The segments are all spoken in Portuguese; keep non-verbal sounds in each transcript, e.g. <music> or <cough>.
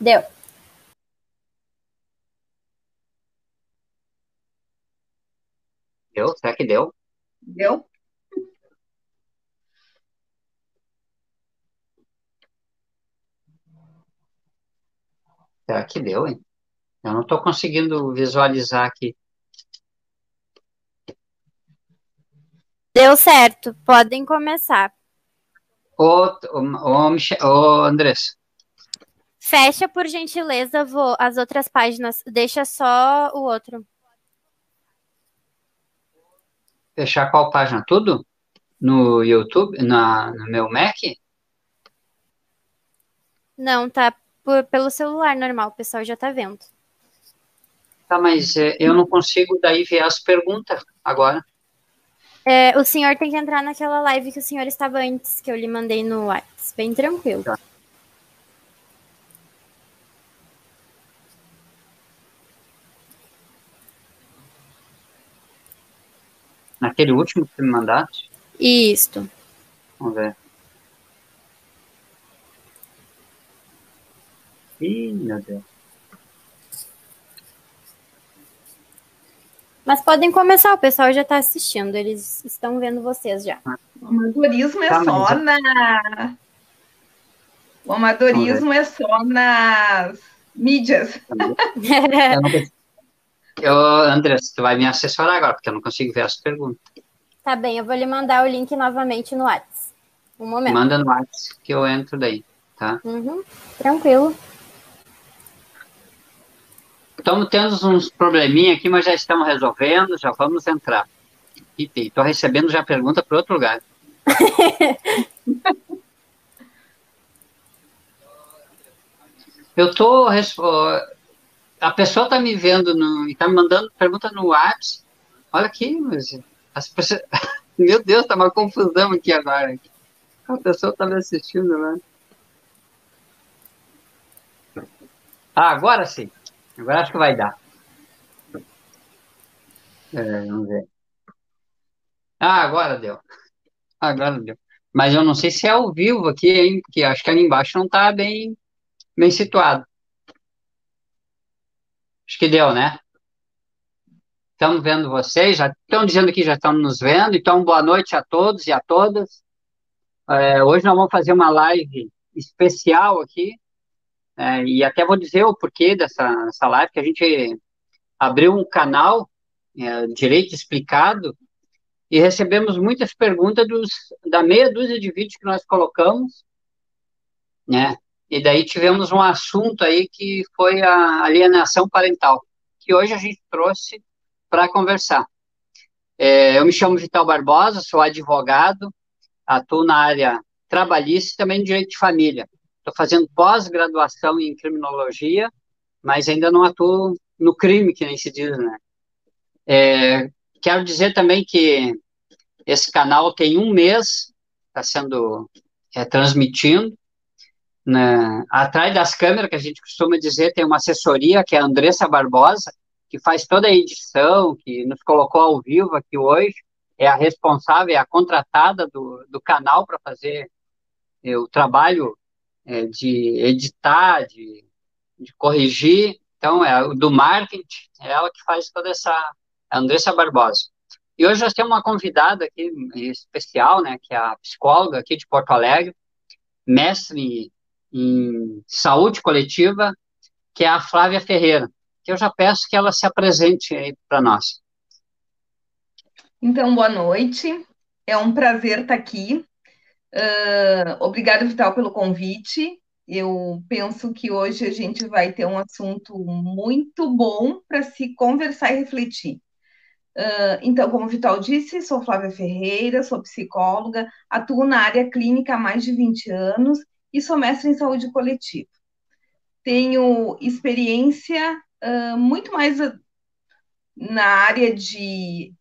Deu. Deu? Será que deu? Deu? Será que deu, hein? Eu não estou conseguindo visualizar aqui. Deu certo, podem começar. Ô, ô, ô, Michel- ô, Andressa, Fecha, por gentileza, vou as outras páginas. Deixa só o outro. fechar qual página? Tudo? No YouTube? Na, no meu Mac? Não, tá por- pelo celular normal, o pessoal já tá vendo. Tá, mas é, eu não consigo daí ver as perguntas agora. É, o senhor tem que entrar naquela live que o senhor estava antes, que eu lhe mandei no WhatsApp. Bem tranquilo. Tá. Naquele último que me mandaste? Isto. Vamos ver. Ih, meu Deus. Mas podem começar, o pessoal já tá assistindo, eles estão vendo vocês já. O amadorismo é Tá, só na. O amadorismo é só nas mídias. Eu não consigo. Eu, Andressa, tu vai me assessorar agora, porque eu não consigo ver as perguntas. tá bem, eu vou lhe mandar o link novamente no WhatsApp. Um momento. Manda no WhatsApp que eu entro daí, tá? Uhum, tranquilo. Estamos tendo uns probleminha aqui, mas já estamos resolvendo, já vamos entrar. E estou recebendo já pergunta para outro lugar. <laughs> Eu ó, a pessoa está me vendo no, e está me mandando pergunta no WhatsApp. Olha aqui, mas as pessoas, <laughs> meu Deus, tá uma confusão aqui agora. A pessoa está me assistindo lá. Ah, agora sim. Agora acho que vai dar. É, vamos ver. Ah, agora deu. Agora deu. Mas eu não sei se é ao vivo aqui, hein? Porque acho que ali embaixo não está bem, bem situado. Acho que deu, né? Estamos vendo vocês, já estão dizendo que já estão nos vendo, então boa noite a todos e a todas. É, hoje nós vamos fazer uma live especial aqui, é, e até vou dizer o porquê dessa, dessa live, que a gente abriu um canal, é, Direito Explicado, e recebemos muitas perguntas dos, da meia dúzia de vídeos que nós colocamos, né? E daí tivemos um assunto aí que foi a alienação parental, que hoje a gente trouxe para conversar. É, eu me chamo Vital Barbosa, sou advogado, atuo na área trabalhista e também direito de família. Estou fazendo pós-graduação em criminologia, mas ainda não atuo no crime, que nem se diz, né? É, quero dizer também que esse canal tem um mês, está sendo é, transmitindo, Atrás das câmeras, que a gente costuma dizer, tem uma assessoria, que é a Andressa Barbosa, que faz toda a edição, que nos colocou ao vivo aqui hoje, é a responsável, é a contratada do, do canal para fazer é, o trabalho é, de editar, de, de corrigir. Então, é do marketing, é ela que faz toda essa, a Andressa Barbosa. E hoje nós temos uma convidada aqui especial, né, que é a psicóloga aqui de Porto Alegre, mestre em saúde coletiva, que é a Flávia Ferreira, que eu já peço que ela se apresente aí para nós. Então, boa noite. É um prazer estar aqui. Uh, obrigada, Vital, pelo convite. Eu penso que hoje a gente vai ter um assunto muito bom para se conversar e refletir. Uh, então, como o Vital disse, sou Flávia Ferreira, sou psicóloga, atuo na área clínica há mais de 20 anos e sou mestre em saúde coletiva. Tenho experiência uh, muito mais na área de.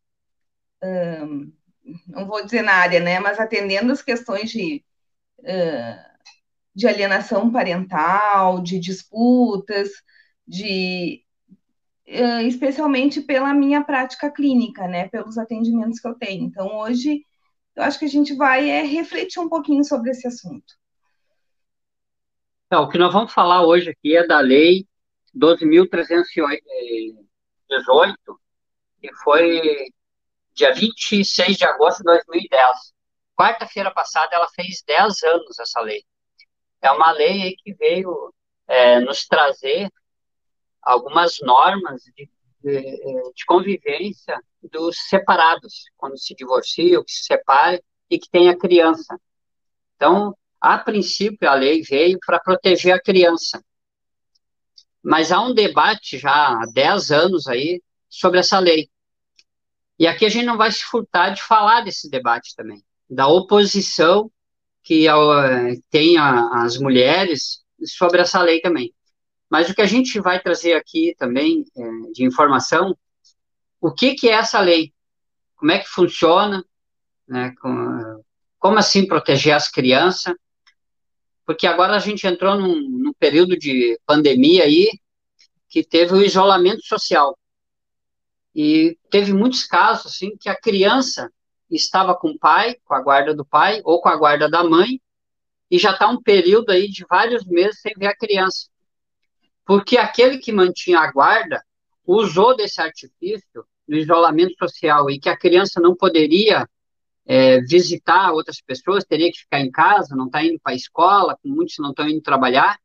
Não vou dizer na área, né, mas atendendo as questões de, de alienação parental, de disputas, de especialmente pela minha prática clínica, né, pelos atendimentos que eu tenho. Então, hoje, eu acho que a gente vai é, refletir um pouquinho sobre esse assunto. Então, o que nós vamos falar hoje aqui é da Lei 12.318, que foi dia 26 de agosto de 2010. Quarta-feira passada, ela fez 10 anos, essa lei. É uma lei que veio é, nos trazer algumas normas de, de, de, convivência dos separados, quando se divorciam, que se separem e que tenha criança. Então, a princípio, a lei veio para proteger a criança. Mas há um debate já há 10 anos aí sobre essa lei. E aqui a gente não vai se furtar de falar desse debate também, da oposição que tem as mulheres sobre essa lei também. Mas o que a gente vai trazer aqui também é, de informação, o que, que é essa lei? Como é que funciona? Né, com, como assim proteger as crianças? Porque agora a gente entrou num, num período de pandemia aí que teve o isolamento social. E teve muitos casos assim que a criança estava com o pai, com a guarda do pai ou com a guarda da mãe, e já está um período aí de vários meses sem ver a criança. Porque aquele que mantinha a guarda usou desse artifício do isolamento social e que a criança não poderia é, visitar outras pessoas, teria que ficar em casa, não está indo para a escola, muitos não estão indo trabalhar,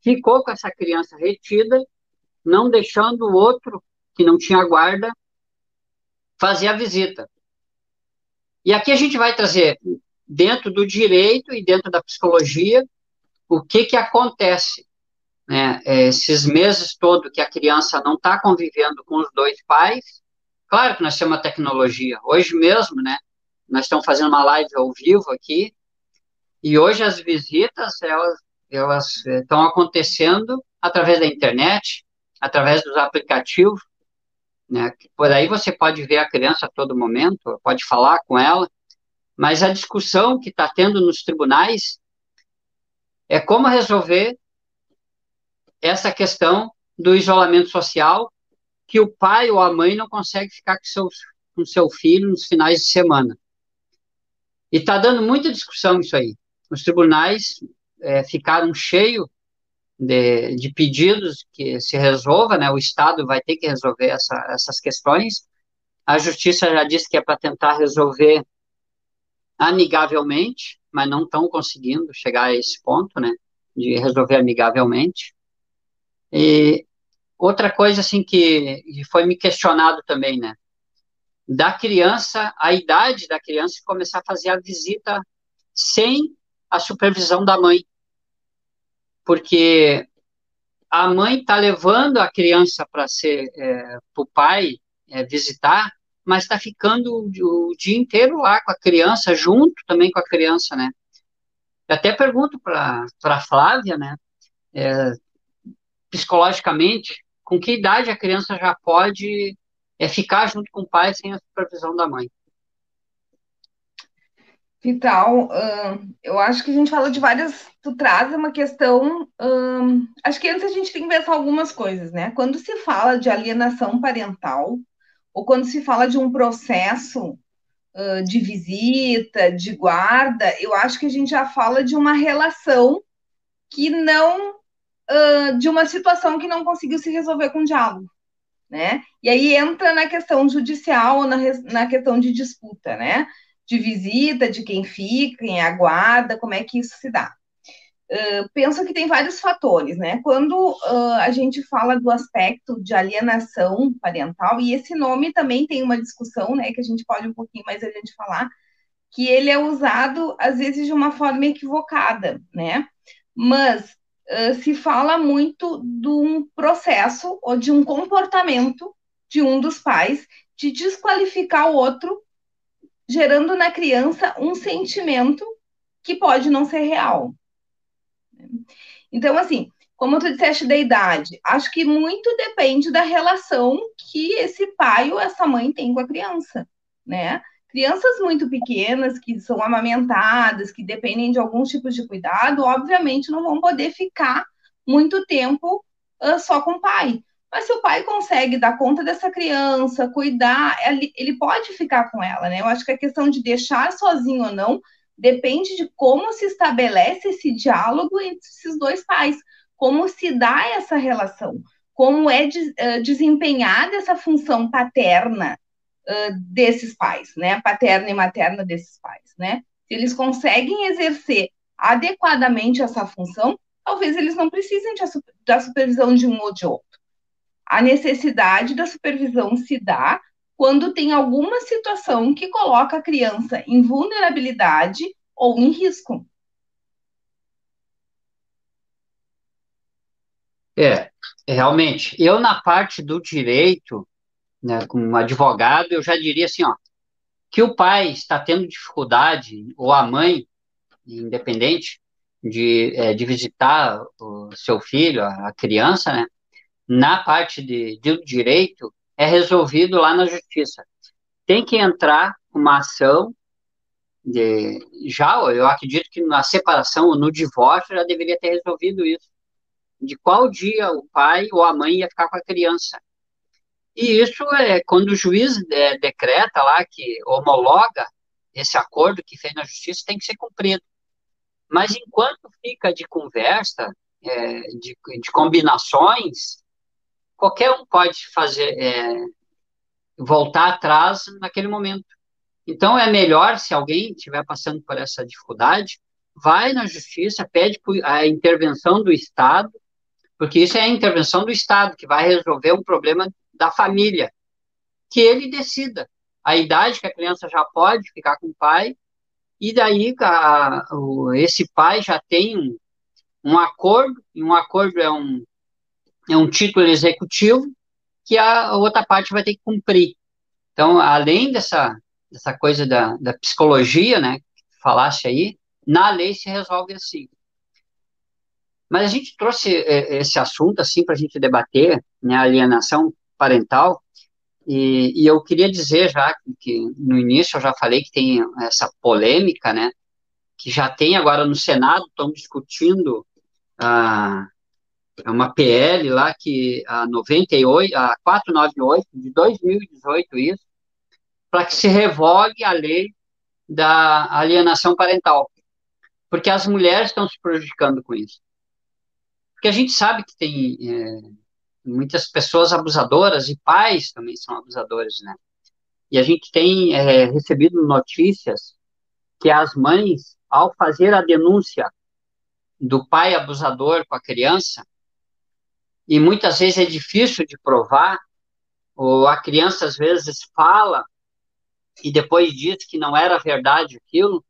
ficou com essa criança retida, não deixando o outro, que não tinha guarda, fazer a visita. E aqui a gente vai trazer, dentro do direito e dentro da psicologia, o que, que acontece. Né, esses meses todos que a criança não está convivendo com os dois pais, claro que nós temos uma tecnologia. Hoje mesmo, né, nós estamos fazendo uma live ao vivo aqui, e hoje as visitas, elas, elas eh, estão acontecendo através da internet, através dos aplicativos, né? Por aí você pode ver a criança a todo momento, pode falar com ela, mas a discussão que está tendo nos tribunais é como resolver essa questão do isolamento social que o pai ou a mãe não consegue ficar com, seus, com seu filho nos finais de semana. E está dando muita discussão isso aí. Os tribunais é, ficaram cheios de, de, pedidos que se resolva, né? O Estado vai ter que resolver essa, essas questões. A Justiça já disse que é para tentar resolver amigavelmente, mas não estão conseguindo chegar a esse ponto, né? De resolver amigavelmente. E outra coisa, assim, que foi me questionado também, né? Da criança, a idade da criança, começar a fazer a visita sem a supervisão da mãe. Porque a mãe está levando a criança para ser é, para o pai é, visitar, mas está ficando o, o, dia inteiro lá com a criança, junto também com a criança, né? Eu até pergunto para a Flávia, né? É, psicologicamente, com que idade a criança já pode é ficar junto com o pai sem a supervisão da mãe. Vital, uh, eu acho que a gente fala de várias. Tu traz uma questão. Uh, acho que antes a gente tem que pensar algumas coisas, né? Quando se fala de alienação parental, ou quando se fala de um processo uh, de visita, de guarda, eu acho que a gente já fala de uma relação que não. de uma situação que não conseguiu se resolver com diálogo né? E aí entra na questão judicial, na, na questão de disputa, né? De visita, de quem fica, quem aguarda, como é que isso se dá. Uh, penso que tem vários fatores, né? Quando uh, a gente fala do aspecto de alienação parental, e esse nome também tem uma discussão, né? Que a gente pode um pouquinho mais adiante falar, que ele é usado às vezes de uma forma equivocada, né? Mas se fala muito de um processo ou de um comportamento de um dos pais de desqualificar o outro, gerando na criança um sentimento que pode não ser real. Então, assim, como tu disseste da idade, acho que muito depende da relação que esse pai ou essa mãe tem com a criança, né? Crianças muito pequenas, que são amamentadas, que dependem de alguns tipos de cuidado, obviamente não vão poder ficar muito tempo uh, só com o pai. Mas se o pai consegue dar conta dessa criança, cuidar, ele, pode ficar com ela, né? Eu acho que a questão de deixar sozinho ou não Depende de como se estabelece esse diálogo entre esses dois pais, como se dá essa relação, como é de, uh, desempenhada essa função paterna desses pais, né? Paterna e materna desses pais, né? Se eles conseguem exercer adequadamente essa função, talvez eles não precisem de, da supervisão de um ou de outro. A necessidade da supervisão se dá quando tem alguma situação que coloca a criança em vulnerabilidade ou em risco. É, realmente. Eu, na parte do direito, né, como advogado, eu já diria assim, ó, que o pai está tendo dificuldade, ou a mãe, independente, de, é, de visitar o seu filho, a, criança, né, na parte de, de direito, é resolvido lá na justiça. Tem que entrar uma ação de, já, eu acredito que na separação ou no divórcio já deveria ter resolvido isso. De qual dia o pai ou a mãe ia ficar com a criança. E isso é quando o juiz é, decreta lá que homologa esse acordo que fez na justiça tem que ser cumprido. Mas enquanto fica de conversa, é, de, de combinações, qualquer um pode fazer, é, voltar atrás naquele momento. Então, é melhor, se alguém estiver passando por essa dificuldade, vai na justiça, pede a intervenção do Estado, porque isso é a intervenção do Estado, que vai resolver um problema da família, que ele decida a idade que a criança já pode ficar com o pai, e daí a, o, esse pai já tem um, um acordo, e um acordo é um, é um título executivo que a outra parte vai ter que cumprir. Então, além dessa, dessa coisa da, da psicologia, né, que falasse aí, na lei se resolve assim. Mas a gente trouxe é, esse assunto assim para a gente debater, né, alienação parental, e, e, eu queria dizer já que no início eu já falei que tem essa polêmica, né, que já tem agora no Senado, estão discutindo ah, é uma PL lá que a 98, a 498 de 2018 isso, para que se revogue a lei da alienação parental, porque as mulheres estão se prejudicando com isso. Porque a gente sabe que tem é, muitas pessoas abusadoras e pais também são abusadores, né? E a gente tem é, recebido notícias que as mães, ao fazer a denúncia do pai abusador com a criança, e muitas vezes é difícil de provar, ou a criança às vezes fala e depois diz que não era verdade aquilo,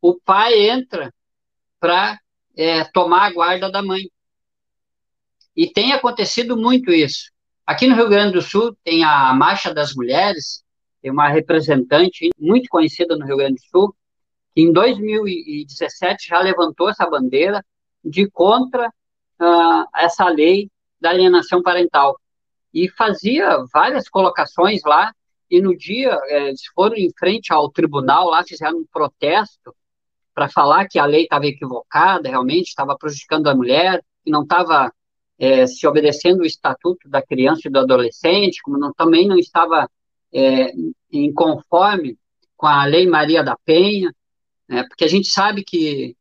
o pai entra para é, tomar a guarda da mãe. E tem acontecido muito isso. Aqui no Rio Grande do Sul tem a Marcha das Mulheres, tem uma representante muito conhecida no Rio Grande do Sul, que em 2017 já levantou essa bandeira de contra uh, essa lei da alienação parental. E fazia várias colocações lá, e no dia é, eles foram em frente ao tribunal, lá fizeram um protesto para falar que a lei estava equivocada, realmente estava prejudicando a mulher, que não estava é, se obedecendo o estatuto da criança e do adolescente, como não, também não estava é, em conforme com a lei Maria da Penha, né, porque a gente sabe que,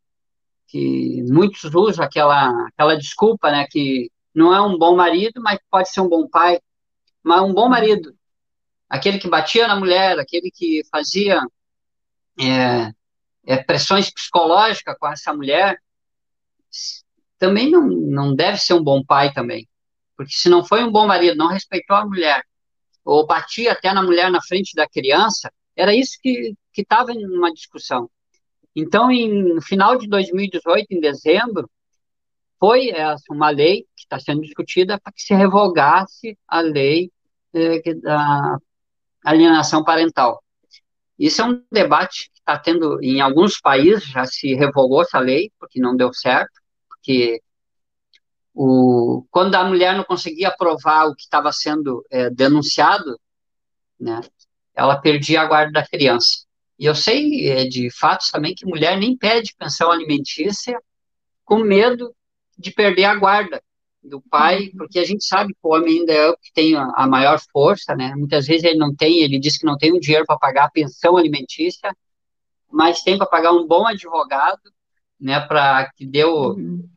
que muitos usam aquela, aquela desculpa, né, que não é um bom marido, mas pode ser um bom pai. Mas um bom marido, aquele que batia na mulher, aquele que fazia é, é, pressões psicológicas com essa mulher, também não, não deve ser um bom pai também. Porque se não foi um bom marido, não respeitou a mulher, ou batia até na mulher na frente da criança, era isso que estava em uma discussão. Então, em, no final de 2018, em dezembro, foi essa uma lei que está sendo discutida para que se revogasse a lei eh, da alienação parental. Isso é um debate que está tendo em alguns países, já se revogou essa lei, porque não deu certo, porque o, quando a mulher não conseguia provar o que estava sendo é, denunciado, né, ela perdia a guarda da criança. E eu sei é, de fatos também que mulher nem pede pensão alimentícia com medo de perder a guarda do pai, uhum. porque a gente sabe que o homem ainda é o que tem a, a maior força, né? Muitas vezes ele não tem, ele diz que não tem o dinheiro para pagar a pensão alimentícia, mais tempo a pagar um bom advogado, né, para que dê o, uhum.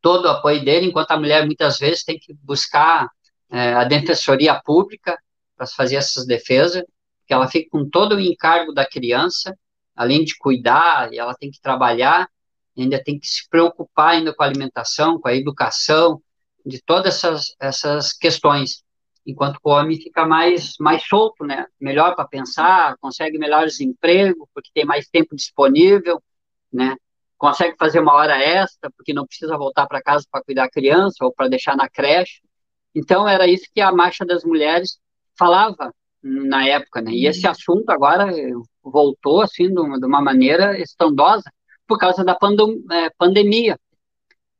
Todo o apoio dele, enquanto a mulher muitas vezes tem que buscar é, a defensoria pública para fazer essas defesas, que ela fica com todo o encargo da criança, além de cuidar, ela tem que trabalhar, ainda tem que se preocupar ainda com a alimentação, com a educação, de todas essas, essas questões, enquanto o homem fica mais, mais solto, né? Melhor para pensar, consegue melhores empregos, porque tem mais tempo disponível, né? Consegue fazer uma hora extra, porque não precisa voltar para casa para cuidar da criança ou para deixar na creche. Então, era isso que a Marcha das Mulheres falava na época, né? E esse uhum. assunto agora voltou, assim, de uma, de uma maneira estrondosa, por causa da pandem é, pandemia.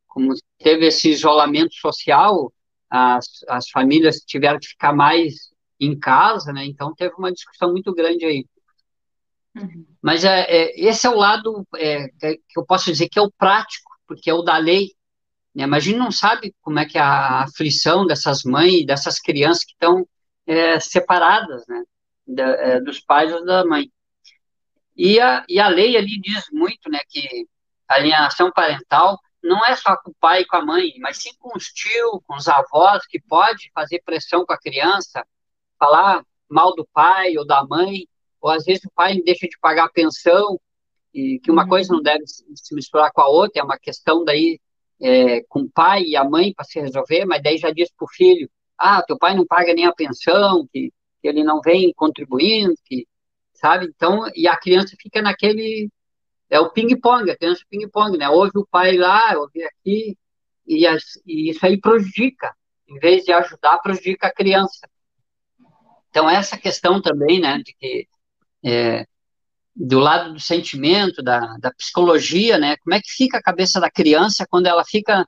Como teve esse isolamento social, as, as famílias tiveram que ficar mais em casa, né? Então teve uma discussão muito grande aí. Uhum. Mas é, é, esse é o lado é, que eu posso dizer que é o prático, porque é o da lei. Né? Mas a gente não sabe como é que é a aflição dessas mães, dessas crianças que estão é, separadas, né? Da, é, dos pais ou da mãe. E a, e a lei ali diz muito, né, que a alienação parental não é só com o pai e com a mãe, mas sim com os tios, com os avós, que pode fazer pressão com a criança, falar mal do pai ou da mãe, ou às vezes o pai deixa de pagar a pensão, e que uma uhum. coisa não deve se misturar com a outra, é uma questão daí é, com o pai e a mãe para se resolver, mas daí já diz para o filho, ah, teu pai não paga nem a pensão, que, que ele não vem contribuindo, que, sabe? Então, e a criança fica naquele é o ping-pong, a criança ping-pong, né? Ouve o pai lá, ouve aqui, e, as, e, isso aí prejudica, em vez de ajudar, prejudica a criança. Então, essa questão também, né, de que é, do lado do sentimento, da, da psicologia, né, como é que fica a cabeça da criança quando ela fica,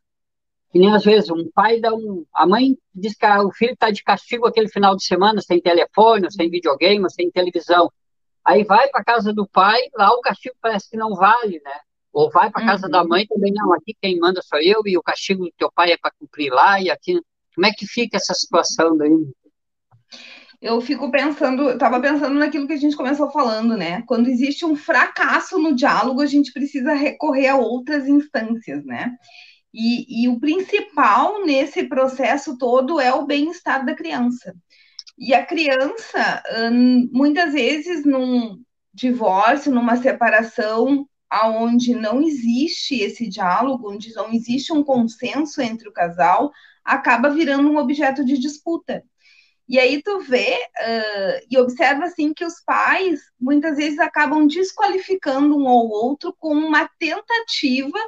que nem às vezes, um pai dá um, a mãe diz que o filho está de castigo aquele final de semana, sem telefone, sem videogame, sem televisão, Aí vai para casa do pai, lá o castigo parece que não vale, né? Ou vai para casa uhum. da mãe também, não, aqui quem manda sou eu e o castigo do teu pai é para cumprir lá e aqui. Como é que fica essa situação daí? Eu fico pensando, estava pensando naquilo que a gente começou falando, né? Quando existe um fracasso no diálogo, a gente precisa recorrer a outras instâncias, né? E, e o principal nesse processo todo é o bem-estar da criança. E a criança, muitas vezes, num divórcio, numa separação, aonde não existe esse diálogo, onde não existe um consenso entre o casal, acaba virando um objeto de disputa. E aí tu vê uh, e observa assim que os pais muitas vezes acabam desqualificando um ou outro com uma tentativa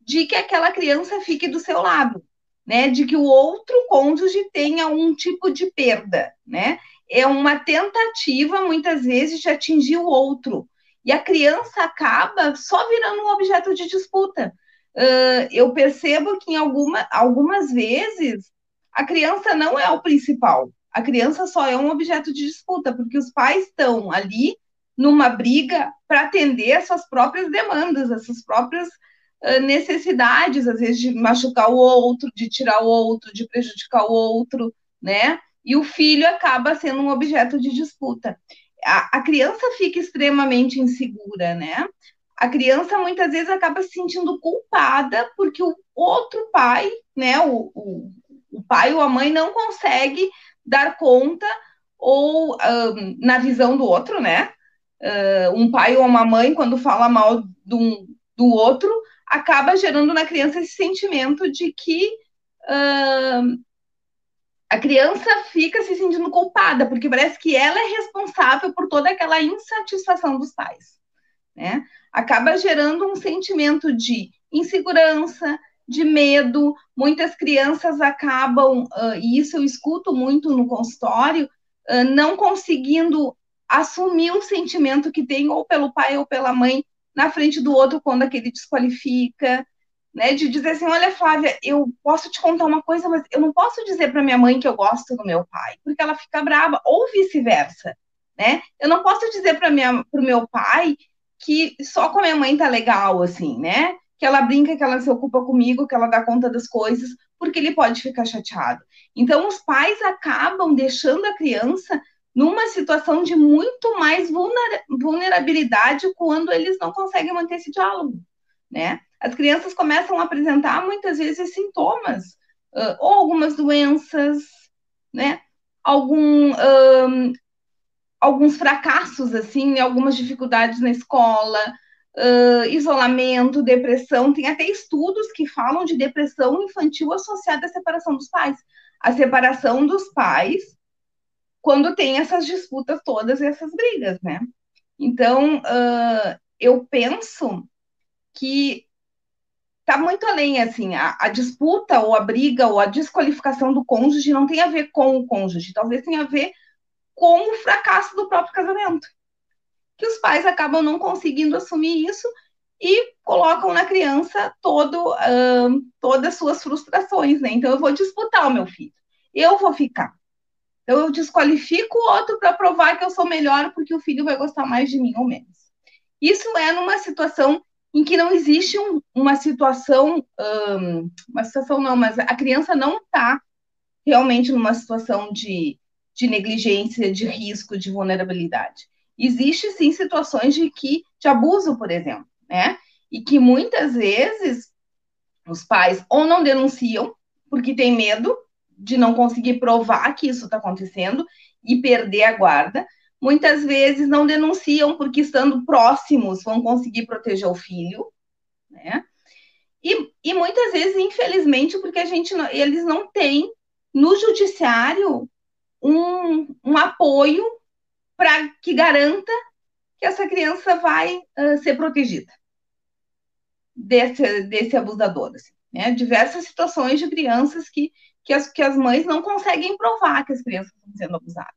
de que aquela criança fique do seu lado né, de que o outro cônjuge tenha um tipo de perda, né? É uma tentativa, muitas vezes, de atingir o outro. E a criança acaba só virando um objeto de disputa. Uh, eu percebo que em alguma, algumas vezes a criança não é o principal. A criança só é um objeto de disputa, porque os pais estão ali numa briga para atender as suas próprias demandas, as suas próprias necessidades, às vezes, de machucar o outro, de tirar o outro, de prejudicar o outro, né? E o filho acaba sendo um objeto de disputa. A, a criança fica extremamente insegura, né? A criança muitas vezes acaba se sentindo culpada porque o outro pai, né, o, o, o pai ou a mãe não consegue dar conta ou na visão do outro, né? Uh, um pai ou uma mãe, quando fala mal do, do outro, acaba gerando na criança esse sentimento de que uh, a criança fica se sentindo culpada, porque parece que ela é responsável por toda aquela insatisfação dos pais. Né? Acaba gerando um sentimento de insegurança, de medo. Muitas crianças acabam, uh, e isso eu escuto muito no consultório, uh, não conseguindo assumir um sentimento que tem ou pelo pai ou pela mãe na frente do outro quando aquele desqualifica, né? De dizer assim, olha, Flávia, eu posso te contar uma coisa, mas eu não posso dizer para minha mãe que eu gosto do meu pai, porque ela fica brava, ou vice-versa, né? Eu não posso dizer para minha meu pai que só com a minha mãe tá legal assim, né? Que ela brinca, que ela se ocupa comigo, que ela dá conta das coisas, porque ele pode ficar chateado. Então os pais acabam deixando a criança numa situação de muito mais vulnerabilidade quando eles não conseguem manter esse diálogo, né? As crianças começam a apresentar muitas vezes sintomas, uh, ou algumas doenças, né? Algum, um, alguns fracassos, assim, algumas dificuldades na escola, uh, isolamento, depressão. Tem até estudos que falam de depressão infantil associada à separação dos pais. A separação dos pais quando tem essas disputas todas e essas brigas, né? Então, uh, eu penso que tá muito além, assim, a, a, disputa ou a briga ou a desqualificação do cônjuge não tem a ver com o cônjuge, talvez tenha a ver com o fracasso do próprio casamento. Que os pais acabam não conseguindo assumir isso e colocam na criança todo, todas as suas frustrações, né? Então, eu vou disputar o meu filho, eu vou ficar. Então, eu desqualifico o outro para provar que eu sou melhor porque o filho vai gostar mais de mim ou menos. Isso é numa situação em que não existe um, uma situação, um, uma situação não, mas a criança não está realmente numa situação de, de negligência, de risco, de vulnerabilidade. Existe sim situações de que de abuso, por exemplo, né? E que muitas vezes os pais ou não denunciam porque tem medo de não conseguir provar que isso está acontecendo e perder a guarda. Muitas vezes não denunciam porque estando próximos vão conseguir proteger o filho, né? E, e muitas vezes, infelizmente, porque a gente não, eles não têm no judiciário um, um apoio para que garanta que essa criança vai uh, ser protegida desse, desse abusador. Assim, né? Diversas situações de crianças que que as, que as mães não conseguem provar que as crianças estão sendo abusadas.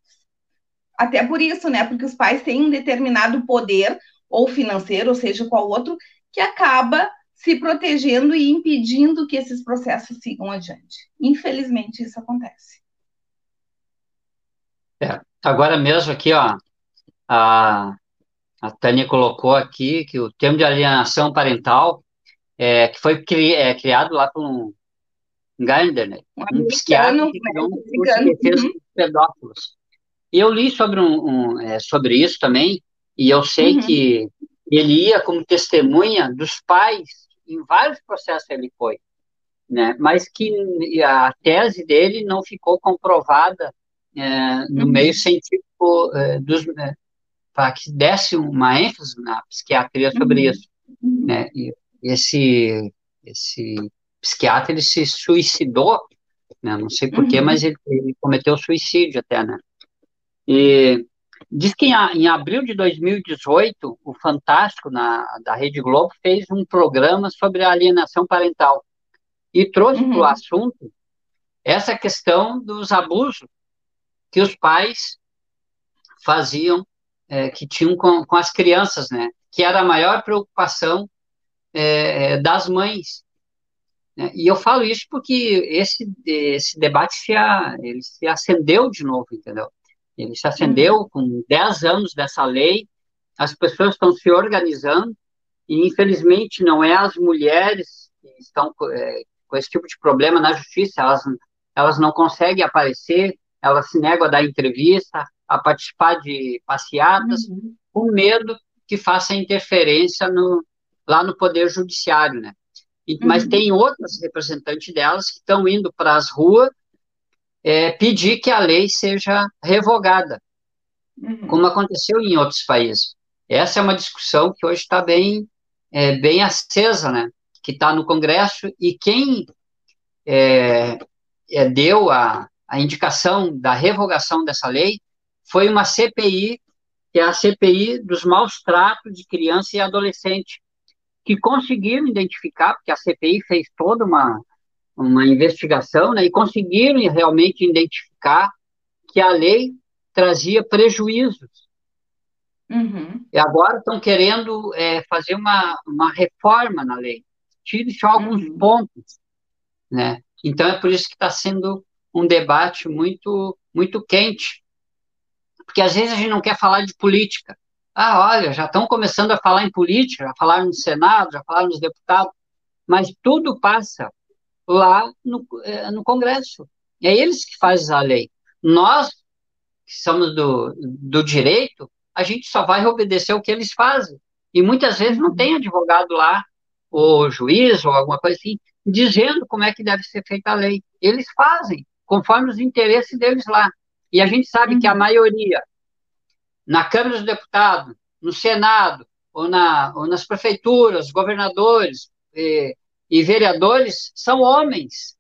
Até por isso, né? Porque os pais têm um determinado poder, ou financeiro, ou seja, qual outro, que acaba se protegendo e impedindo que esses processos sigam adiante. Infelizmente, isso acontece. É, agora mesmo aqui, ó, a, a Tânia colocou aqui que o termo de alienação parental, é, que foi cri, é, criado lá por um Gardner, né? um psiquiatra que criou um curso de defesa uhum. dos pedófilos. E eu li sobre, um, um é, sobre isso também, e eu sei uhum. que ele ia como testemunha dos pais, em vários processos ele foi, né? mas que a tese dele não ficou comprovada é, no uhum. meio científico é, dos, é, para que desse uma ênfase na psiquiatria sobre uhum. isso. Né? E esse, esse psiquiatra, ele se suicidou, né? Não sei porquê, uhum. mas ele, ele, cometeu suicídio até, né? E diz que em, em, abril de 2018, o Fantástico, na, da Rede Globo, fez um programa sobre a alienação parental e trouxe uhum. para o assunto essa questão dos abusos que os pais faziam, é, que tinham com, com as crianças, né? Que era a maior preocupação é, é das mães, né? E eu falo isso porque esse, esse debate se, a, ele se acendeu de novo, entendeu? Ele se acendeu uhum. com 10 anos dessa lei, as pessoas estão se organizando, e infelizmente não é as mulheres que estão é, com esse tipo de problema na justiça, elas, elas não conseguem aparecer, elas se negam a dar entrevista, a participar de passeatas, uhum. com medo que faça interferência no, lá no Poder Judiciário, né? E, uhum. Mas tem outras representantes delas que estão indo para as ruas é, pedir que a lei seja revogada, uhum. como aconteceu em outros países. Essa é uma discussão que hoje está bem, é, bem acesa, né? Que está no Congresso e quem é, é, deu a, a indicação da revogação dessa lei foi uma CPI, que é a CPI dos maus tratos de criança e adolescente, que conseguiram identificar, porque a CPI fez toda uma, uma investigação, né, e conseguiram realmente identificar que a lei trazia prejuízos. Uhum. E agora estão querendo é, fazer uma, uma reforma na lei. Tire só alguns uhum. pontos. Né? Então é por isso que está sendo um debate muito, muito quente. Porque às vezes a gente não quer falar de política, ah, olha, já estão começando a falar em política, já falaram no Senado, já falaram nos deputados, mas tudo passa lá no, eh, no Congresso. É eles que fazem a lei. Nós que somos do, do direito, a gente só vai obedecer o que eles fazem. E muitas vezes não tem advogado lá, ou juiz, ou alguma coisa assim, dizendo como é que deve ser feita a lei. Eles fazem, conforme os interesses deles lá. E a gente sabe uhum. que a maioria, na Câmara dos Deputados, no Senado, ou, na, ou nas prefeituras, governadores e, e vereadores, são homens.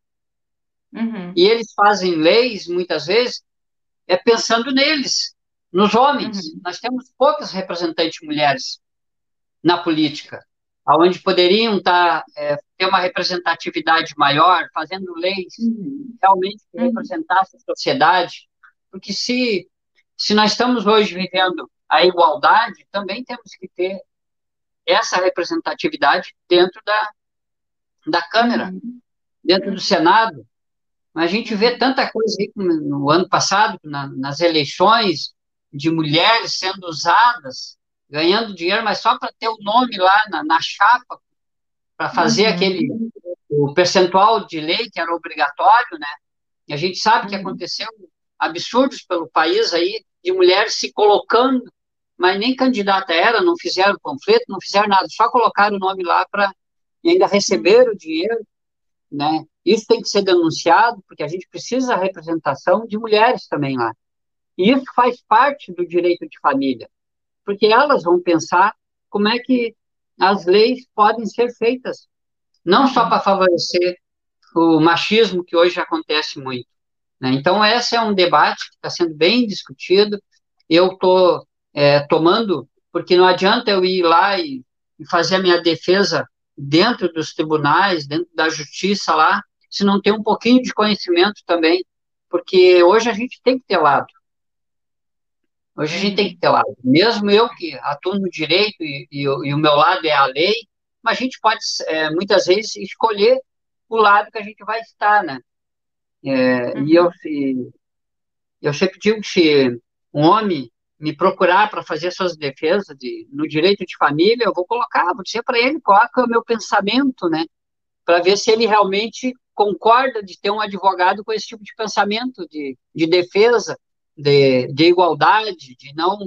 Uhum. E eles fazem leis, muitas vezes, é pensando neles, nos homens. Uhum. Nós temos poucas representantes mulheres na política, aonde poderiam estar, tá, é, ter uma representatividade maior, fazendo leis uhum. realmente que uhum. representassem a sociedade, porque se, se nós estamos hoje vivendo a igualdade, também temos que ter essa representatividade dentro da, da Câmara, uhum. dentro do Senado, a gente vê tanta coisa aí no ano passado, na, nas eleições, de mulheres sendo usadas, ganhando dinheiro, mas só para ter o nome lá na, na chapa, para fazer uhum. aquele o percentual de lei que era obrigatório, né? E a gente sabe que uhum. aconteceu absurdos pelo país aí, de mulheres se colocando, mas nem candidata era, não fizeram panfleto, não fizeram nada, só colocaram o nome lá para ainda receber o dinheiro, né? Isso tem que ser denunciado, porque a gente precisa da representação de mulheres também lá. E isso faz parte do direito de família, porque elas vão pensar como é que as leis podem ser feitas, não só para favorecer o machismo que hoje acontece muito. Né? Então, esse é um debate que está sendo bem discutido. Eu estou é, tomando, porque não adianta eu ir lá e, e fazer a minha defesa dentro dos tribunais, dentro da justiça lá, se não tem um pouquinho de conhecimento também, porque hoje a gente tem que ter lado. Hoje a gente tem que ter lado. Mesmo eu que atuo no direito e, e, e o meu lado é a lei, mas a gente pode, é, muitas vezes, escolher o lado que a gente vai estar, né? É, uhum. E eu, se, eu sempre digo que se um homem me procurar para fazer suas defesas de, no direito de família, eu vou colocar, vou dizer para ele qual é o meu pensamento, né? Para ver se ele realmente concorda de ter um advogado com esse tipo de pensamento de, de defesa, de, de igualdade, de não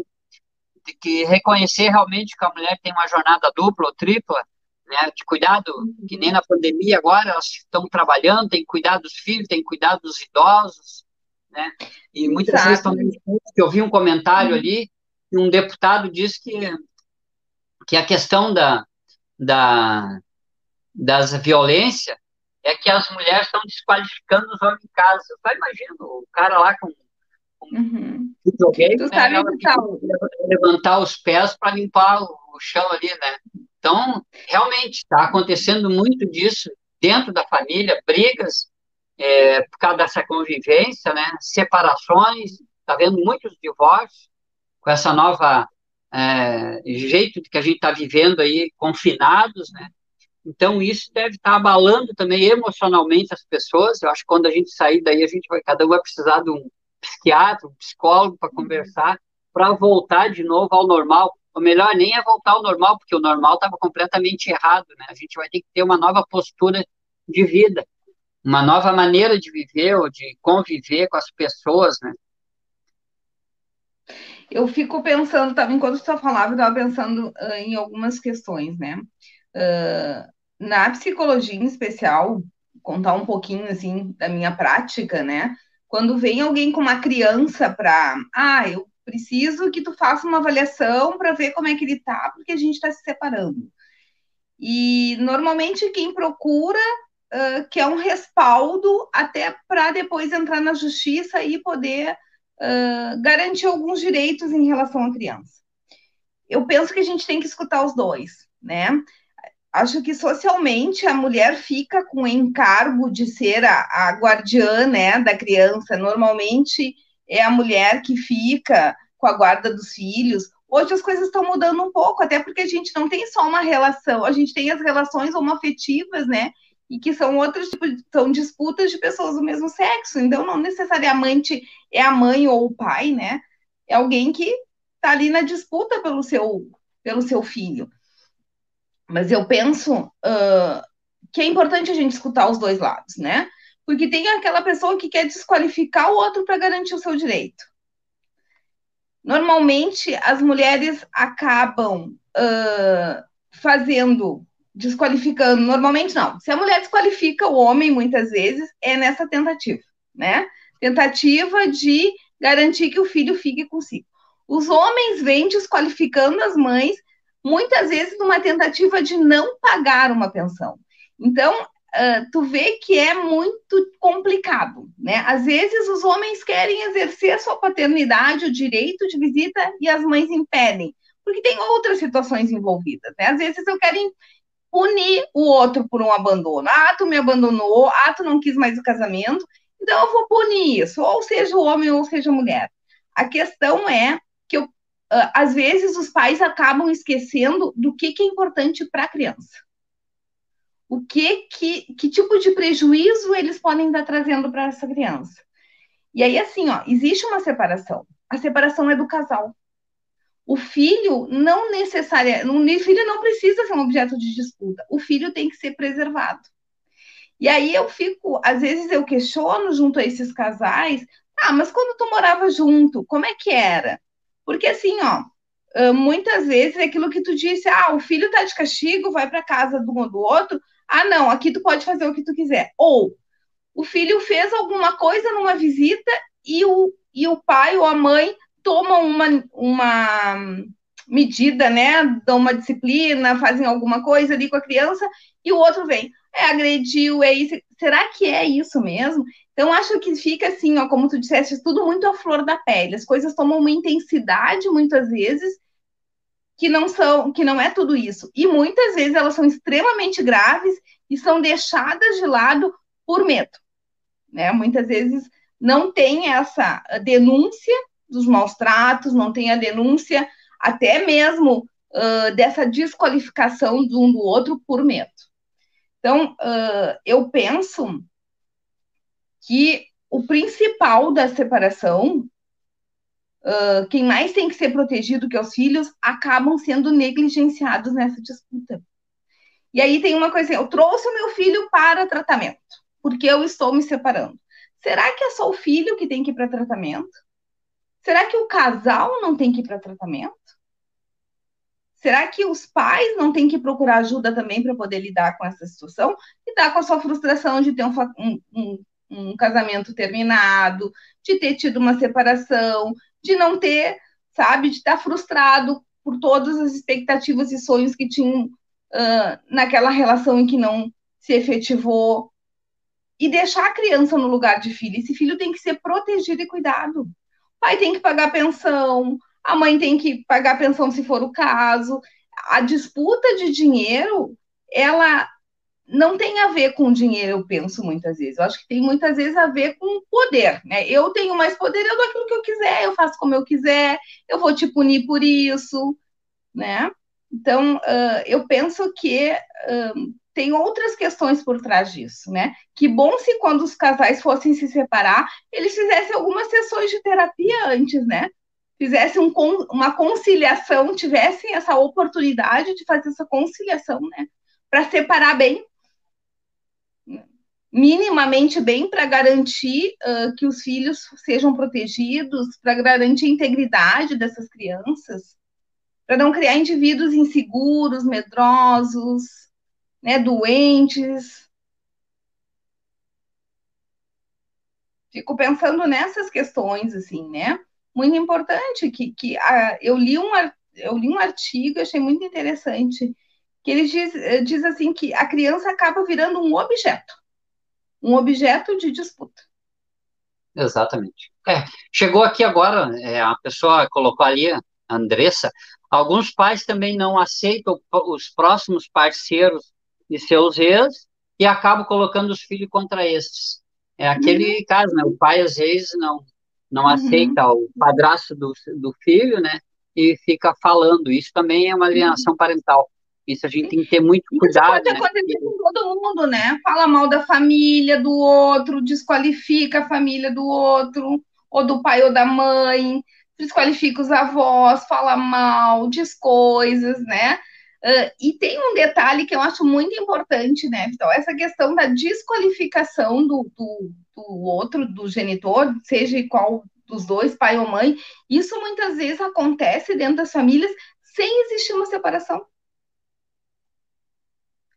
de que reconhecer realmente que a mulher tem uma jornada dupla ou tripla, né, de cuidado, que nem na pandemia agora elas estão trabalhando, tem que cuidar dos filhos, tem que cuidar dos idosos, né, e muitas Exato. vezes também, eu vi um comentário ali, um deputado disse que, que a questão da, da, das violências é que as mulheres estão desqualificando os homens em casa. Eu só imagino o cara lá com, uhum. videogame, né, levantar os pés para limpar o, o chão ali, né? Então, realmente, está acontecendo muito disso dentro da família, brigas é, por causa dessa convivência, né? Separações, está vendo muitos divórcios com essa nova é, jeito que a gente está vivendo aí, confinados, né? Então, isso deve estar abalando também emocionalmente as pessoas. Eu acho que quando a gente sair daí, a gente vai, cada um vai precisar de um psiquiatra, psicólogo para conversar, para voltar de novo ao normal. O melhor nem é voltar ao normal, porque o normal estava completamente errado, né? A gente vai ter que ter uma nova postura de vida, uma nova maneira de viver ou de conviver com as pessoas, né? Eu fico pensando, tava, enquanto você falava, eu estava pensando uh, em algumas questões, né? Uh, na psicologia em especial, contar um pouquinho assim da minha prática, né? Quando vem alguém com uma criança para, ah, eu preciso que tu faça uma avaliação para ver como é que ele tá, porque a gente está se separando. E normalmente quem procura uh, quer um respaldo até para depois entrar na justiça e poder uh, garantir alguns direitos em relação à criança. Eu penso que a gente tem que escutar os dois, né? Acho que socialmente a mulher fica com o encargo de ser a, a guardiã né, da criança. Normalmente é a mulher que fica com a guarda dos filhos. Hoje as coisas estão mudando um pouco, até porque a gente não tem só uma relação, a gente tem as relações homoafetivas, né? E que são outros tipos, são disputas de pessoas do mesmo sexo. Então, não necessariamente é a mãe ou o pai, né? É alguém que está ali na disputa pelo seu, pelo seu filho. Mas eu penso uh, que é importante a gente escutar os dois lados, né? Porque tem aquela pessoa que quer desqualificar o outro para garantir o seu direito. normalmente as mulheres acabam uh, fazendo, desqualificando. Normalmente não. Se a mulher desqualifica o homem, muitas vezes, é nessa tentativa, né? Tentativa de garantir que o filho fique consigo. Os homens vêm desqualificando as mães, muitas vezes numa tentativa de não pagar uma pensão. Então, uh, tu vê que é muito complicado, né? Às vezes os homens querem exercer sua paternidade, o direito de visita, e as mães impedem, porque tem outras situações envolvidas, né? Às vezes eu quero punir o outro por um abandono. Ah, tu me abandonou, ah, tu não quis mais o casamento, então eu vou punir isso, ou seja o homem ou seja a mulher. A questão é que eu, às vezes os pais acabam esquecendo do que, que é importante para a criança o que, que, que tipo de prejuízo eles podem estar trazendo para essa criança. E aí, assim, ó, existe uma separação. A separação é do casal. O filho não necessariamente, o filho não precisa ser um objeto de disputa. O filho tem que ser preservado. E aí eu fico, às vezes eu questiono junto a esses casais, ah, mas quando tu morava junto, como é que era? Porque assim, ó, muitas vezes é aquilo que tu disse, ah, o filho tá de castigo, vai para casa do um ou do outro, ah, não, aqui tu pode fazer o que tu quiser. Ou o filho fez alguma coisa numa visita e o, e o pai ou a mãe tomam uma, uma medida, né? Dão uma disciplina, fazem alguma coisa ali com a criança e o outro vem. É, agrediu, é isso. Será que é isso mesmo? Então, acho que fica assim, ó, como tu disseste, tudo muito à flor da pele. As coisas tomam uma intensidade, muitas vezes, que não são, que não é tudo isso. E muitas vezes elas são extremamente graves e são deixadas de lado por medo. Né? Muitas vezes não tem essa denúncia dos maus tratos, não tem a denúncia até mesmo uh, dessa desqualificação de um do outro por medo. Então, uh, eu penso que o principal da separação uh, quem mais tem que ser protegido que os filhos acabam sendo negligenciados nessa disputa. E aí tem uma coisa, assim, eu trouxe o meu filho para tratamento, porque eu estou me separando. Será que é só o filho que tem que ir para tratamento? Será que o casal não tem que ir para tratamento? Será que os pais não têm que procurar ajuda também para poder lidar com essa situação? Lidar com a sua frustração de ter um, um, um, casamento terminado, de ter tido uma separação, de não ter, sabe, de estar frustrado por todas as expectativas e sonhos que tinham uh, naquela relação em que não se efetivou. E deixar a criança no lugar de filho. Esse filho tem que ser protegido e cuidado. O pai tem que pagar pensão, a mãe tem que pagar pensão se for o caso. A disputa de dinheiro, ela não tem a ver com dinheiro, eu penso muitas vezes. Eu acho que tem muitas vezes a ver com poder, né? Eu tenho mais poder, eu dou aquilo que eu quiser, eu faço como eu quiser, eu vou te punir por isso, né? Então, uh, eu penso que uh, tem outras questões por trás disso, né? Que bom se quando os casais fossem se separar, eles fizessem algumas sessões de terapia antes, né? Fizessem um, uma conciliação, tivessem essa oportunidade de fazer essa conciliação, né? Para separar bem minimamente bem para garantir uh, que os filhos sejam protegidos, para garantir a integridade dessas crianças, para não criar indivíduos inseguros, medrosos, né, doentes. Fico pensando nessas questões, assim, né? Muito importante que, que uh, eu li um eu li um artigo, achei muito interessante, que ele diz, eh, diz assim que a criança acaba virando um objeto um objeto de disputa. Exatamente. É, chegou aqui agora, é, a pessoa colocou ali, a Andressa, alguns pais também não aceitam os próximos parceiros de seus ex e acabam colocando os filhos contra estes. É aquele uhum. caso, né? O pai às vezes não não uhum. aceita o padrasto do, do filho, né? E fica falando. Isso também é uma alienação parental. Isso a gente tem que ter muito cuidado. Isso pode né? acontecer com todo mundo, né? Fala mal da família do outro, desqualifica a família do outro, ou do pai ou da mãe, desqualifica os avós, fala mal, diz coisas, né? Uh, e tem um detalhe que eu acho muito importante, né, Então, Essa questão da desqualificação do, do, do outro, do genitor, seja qual dos dois, pai ou mãe. Isso muitas vezes acontece dentro das famílias sem existir uma separação.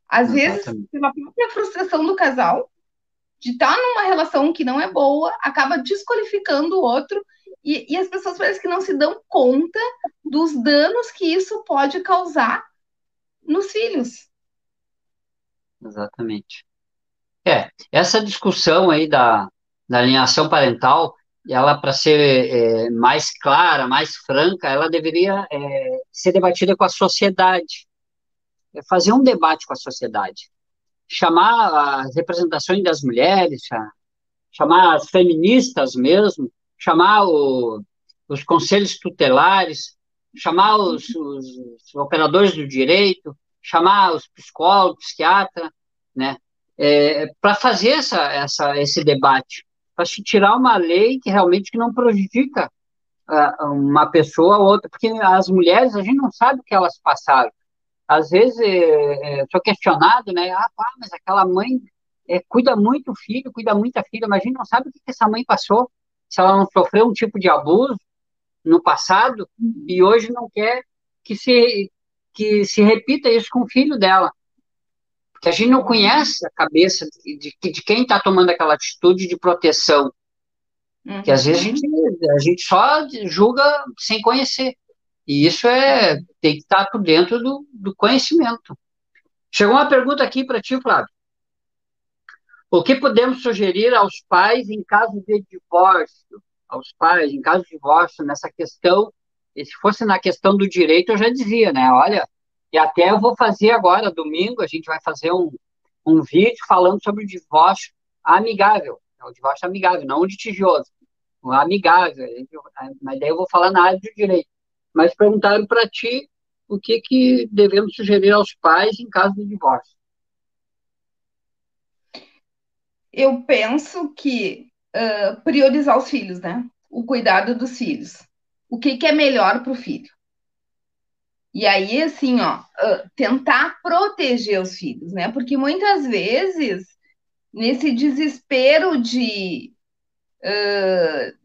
Às Exatamente. vezes, pela própria frustração do casal, de estar numa relação que não é boa, acaba desqualificando o outro, e, e as pessoas parecem que não se dão conta dos danos que isso pode causar nos filhos. Exatamente. É, essa discussão aí da, da alienação parental, ela para ser é, mais clara, mais franca, ela deveria é, ser debatida com a sociedade, é fazer um debate com a sociedade, chamar as representações das mulheres, chamar as feministas mesmo, chamar o, os conselhos tutelares, chamar os, os, os, operadores do direito, chamar os psicólogos, psiquiatras, né, é, para fazer essa, essa, esse debate, para se tirar uma lei que realmente que não prejudica uh, uma pessoa ou outra, porque as mulheres, a gente não sabe o que elas passaram. Às vezes, é, é, sou questionado, né, ah, pá, mas aquela mãe é, cuida muito do filho, cuida muito da filha, mas a gente não sabe o que essa mãe passou, se ela não sofreu um tipo de abuso no passado e hoje não quer que se, que se repita isso com o filho dela que a gente não conhece a cabeça de, de, de quem está tomando aquela atitude de proteção. Uhum. Que às vezes a gente, a gente só julga sem conhecer. E isso é tem que estar por dentro do, do conhecimento. Chegou uma pergunta aqui para ti, Flávio. O que podemos sugerir aos pais em caso de divórcio? Aos pais, em caso de divórcio, nessa questão, se fosse na questão do direito, eu já dizia, né? Olha, e até eu vou fazer agora, domingo, a gente vai fazer um, um vídeo falando sobre o divórcio amigável. É o divórcio amigável, não o litigioso. O amigável. Mas daí eu vou falar na área do direito. Mas perguntaram para ti o que, que devemos sugerir aos pais em caso de divórcio. Eu penso que uh, priorizar os filhos, né? O cuidado dos filhos. O que, que é melhor para o filho? E aí, assim, ó, tentar proteger os filhos, né? Porque muitas vezes, nesse desespero de. Uh,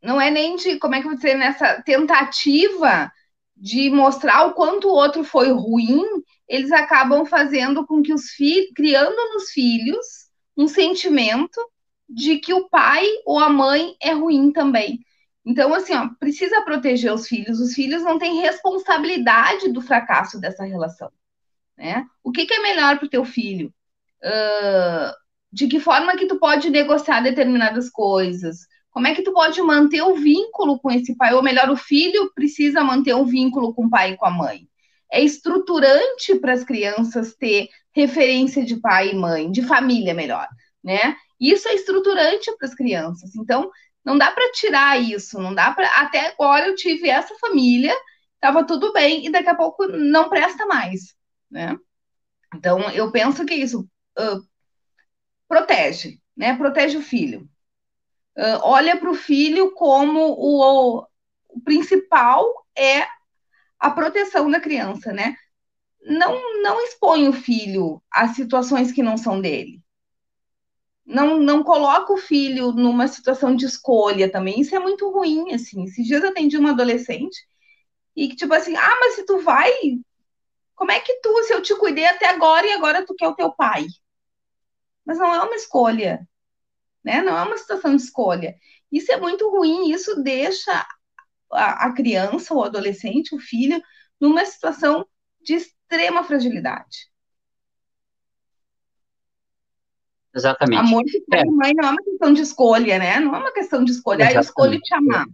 não é nem de, como é que eu vou dizer, nessa tentativa de mostrar o quanto o outro foi ruim, eles acabam fazendo com que os filhos, criando nos filhos um sentimento de que o pai ou a mãe é ruim também. Então, assim, ó, precisa proteger os filhos. Os filhos não têm responsabilidade do fracasso dessa relação. Né? O que, que é melhor para o teu filho? Uh, de que forma que tu pode negociar determinadas coisas? Como é que tu pode manter o vínculo com esse pai? Ou melhor, o filho precisa manter um vínculo com o pai e com a mãe. É estruturante para as crianças ter referência de pai e mãe, de família melhor, né? Isso é estruturante para as crianças. Então, não dá para tirar isso, não dá para. Até agora eu tive essa família, estava tudo bem, e daqui a pouco não presta mais, né? Então eu penso que isso uh, protege, né? Protege o filho. Uh, olha para o filho como o, o principal é a proteção da criança, né? Não, não expõe o filho a situações que não são dele não, não coloca o filho numa situação de escolha também. Isso é muito ruim, assim. Esses dias eu atendi uma adolescente e que, tipo assim, ah, mas se tu vai, como é que tu, se eu te cuidei até agora e agora tu quer o teu pai? Mas não é uma escolha, né? Não é uma situação de escolha. Isso é muito ruim, isso deixa a, a criança, o adolescente, o filho, numa situação de extrema fragilidade. Exatamente. Amor de pai é. e mãe não é uma questão de escolha, né? Não é uma questão de escolha, ah, eu escolho te amar.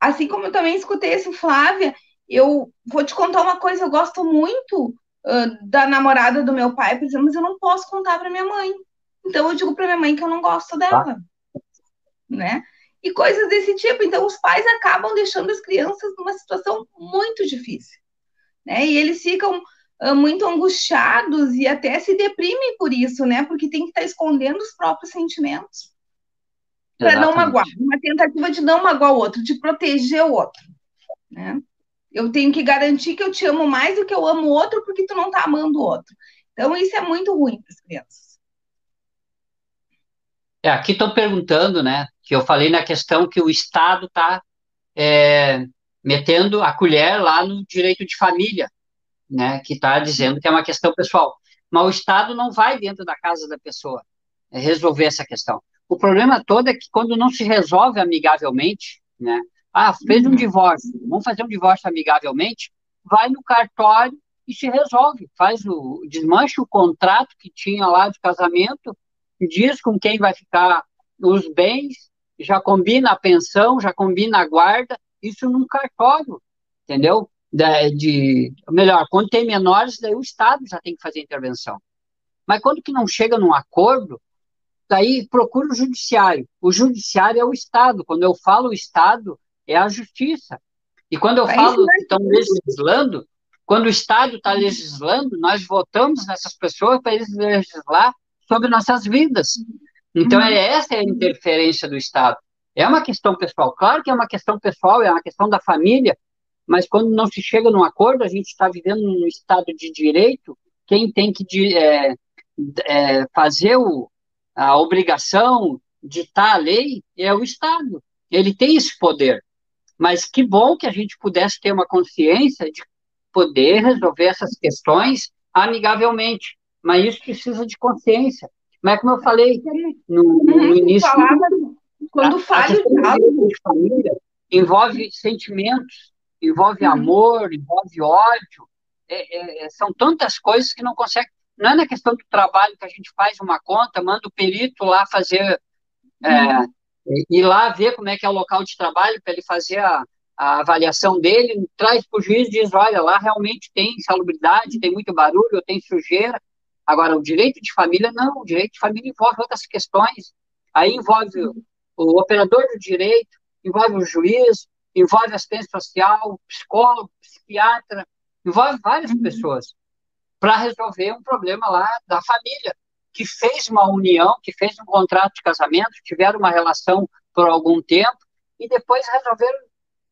Assim como eu também escutei esse Flávia, eu vou te contar uma coisa, eu gosto muito uh, da namorada do meu pai, por exemplo, mas eu não posso contar para minha mãe. Então eu digo para minha mãe que eu não gosto dela, ah. né? E coisas desse tipo. Então os pais acabam deixando as crianças numa situação muito difícil, né? E eles ficam muito angustiados e até se deprimem por isso, né? Porque tem que estar escondendo os próprios sentimentos para não magoar. Uma tentativa de não magoar o outro, de proteger o outro, né? Eu tenho que garantir que eu te amo mais do que eu amo o outro porque tu não está amando o outro. Então isso é muito ruim para as crianças. É, aqui estão perguntando, né, que eu falei na questão que o Estado está é, metendo a colher lá no direito de família, né, que está dizendo que é uma questão pessoal. Mas o Estado não vai dentro da casa da pessoa é, resolver essa questão. O problema todo é que quando não se resolve amigavelmente, né, ah, fez um uhum. divórcio, vamos fazer um divórcio amigavelmente, vai no cartório e se resolve, faz o desmancha o contrato que tinha lá de casamento, diz com quem vai ficar os bens, já combina a pensão, já combina a guarda, isso num cartório, entendeu? De, de, melhor, quando tem menores, daí o Estado já tem que fazer intervenção. Mas quando que não chega num acordo, daí procura o judiciário. O judiciário é o Estado. Quando eu falo Estado, é a justiça. E quando eu falo que estão legislando, quando o Estado está legislando, nós votamos nessas pessoas para eles legislar sobre nossas vidas. Então, é essa é a interferência do Estado. É uma questão pessoal. Claro que é uma questão pessoal, é uma questão da família, mas quando não se chega num acordo, a gente está vivendo num Estado de direito, quem tem que é, é, fazer o, a obrigação, ditar a lei, é o Estado. Ele tem esse poder. Mas que bom que a gente pudesse ter uma consciência de poder resolver essas questões amigavelmente. Mas isso precisa de consciência. Mas como eu falei no, no uhum, início. quando fala de família, envolve sentimentos, envolve uhum. amor, envolve ódio. É, é, é, são tantas coisas que não consegue. Não é na questão do trabalho que a gente faz uma conta, manda o perito lá fazer. É, uhum. ir lá ver como é que é o local de trabalho para ele fazer a, a avaliação dele, traz para o juiz e diz, olha, lá realmente tem insalubridade, tem muito barulho, tem sujeira. Agora, o direito de família, não, o direito de família envolve outras questões. Aí envolve o, o operador do direito, envolve o juiz, envolve assistência social, psicólogo, psiquiatra, envolve várias uhum. pessoas para resolver um problema lá da família, que fez uma união, que fez um contrato de casamento, tiveram uma relação por algum tempo e depois resolveram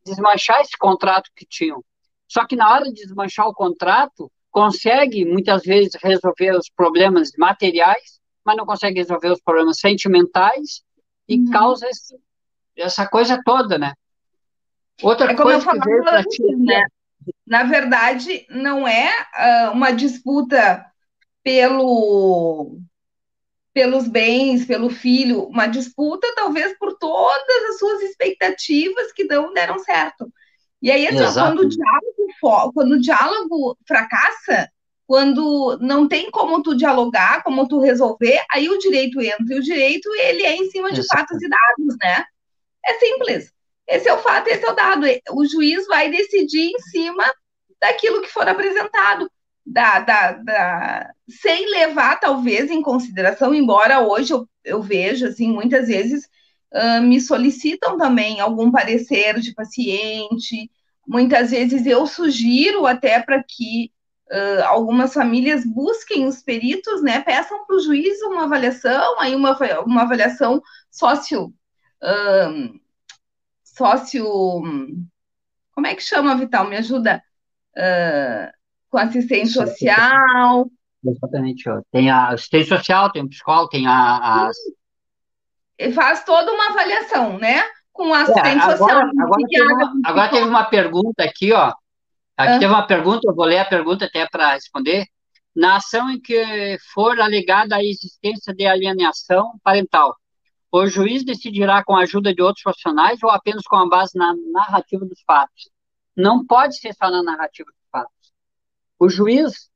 desmanchar esse contrato que tinham. Só que na hora de desmanchar o contrato, consegue muitas vezes resolver os problemas materiais, mas não consegue resolver os problemas sentimentais e uhum. causa esse, essa coisa toda, né? Outra é coisa que veio para ti, né? Na verdade, não é uh, uma disputa pelo pelos bens, pelo filho, uma disputa talvez por todas as suas expectativas que não deram certo. E aí, assim, quando, o diálogo, quando o diálogo fracassa, quando não tem como tu dialogar, como tu resolver, aí o direito entra. E o direito, ele é em cima de Exato. fatos e dados, né? É simples. Esse é o fato, esse é o dado. O juiz vai decidir em cima daquilo que for apresentado da, da, da, sem levar talvez em consideração, embora hoje eu, eu vejo assim muitas vezes uh, me solicitam também algum parecer de paciente, muitas vezes eu sugiro até para que uh, algumas famílias busquem os peritos, né, peçam para o juiz uma avaliação, aí uma, uma avaliação sócio uh, sócio como é que chama, Vital? Me ajuda. Uh, com assistente social. Exatamente. Tem a assistente social, tem o psicólogo, tem a. As... Faz toda uma avaliação, né? Com a assistente é, agora, social. Agora, teve uma, agora teve uma pergunta aqui, ó. Aqui ah. teve uma pergunta, eu vou ler a pergunta até para responder. Na ação em que for alegada a existência de alienação parental, o juiz decidirá com a ajuda de outros profissionais ou apenas com a base na narrativa dos fatos? Não pode ser só na narrativa o juiz,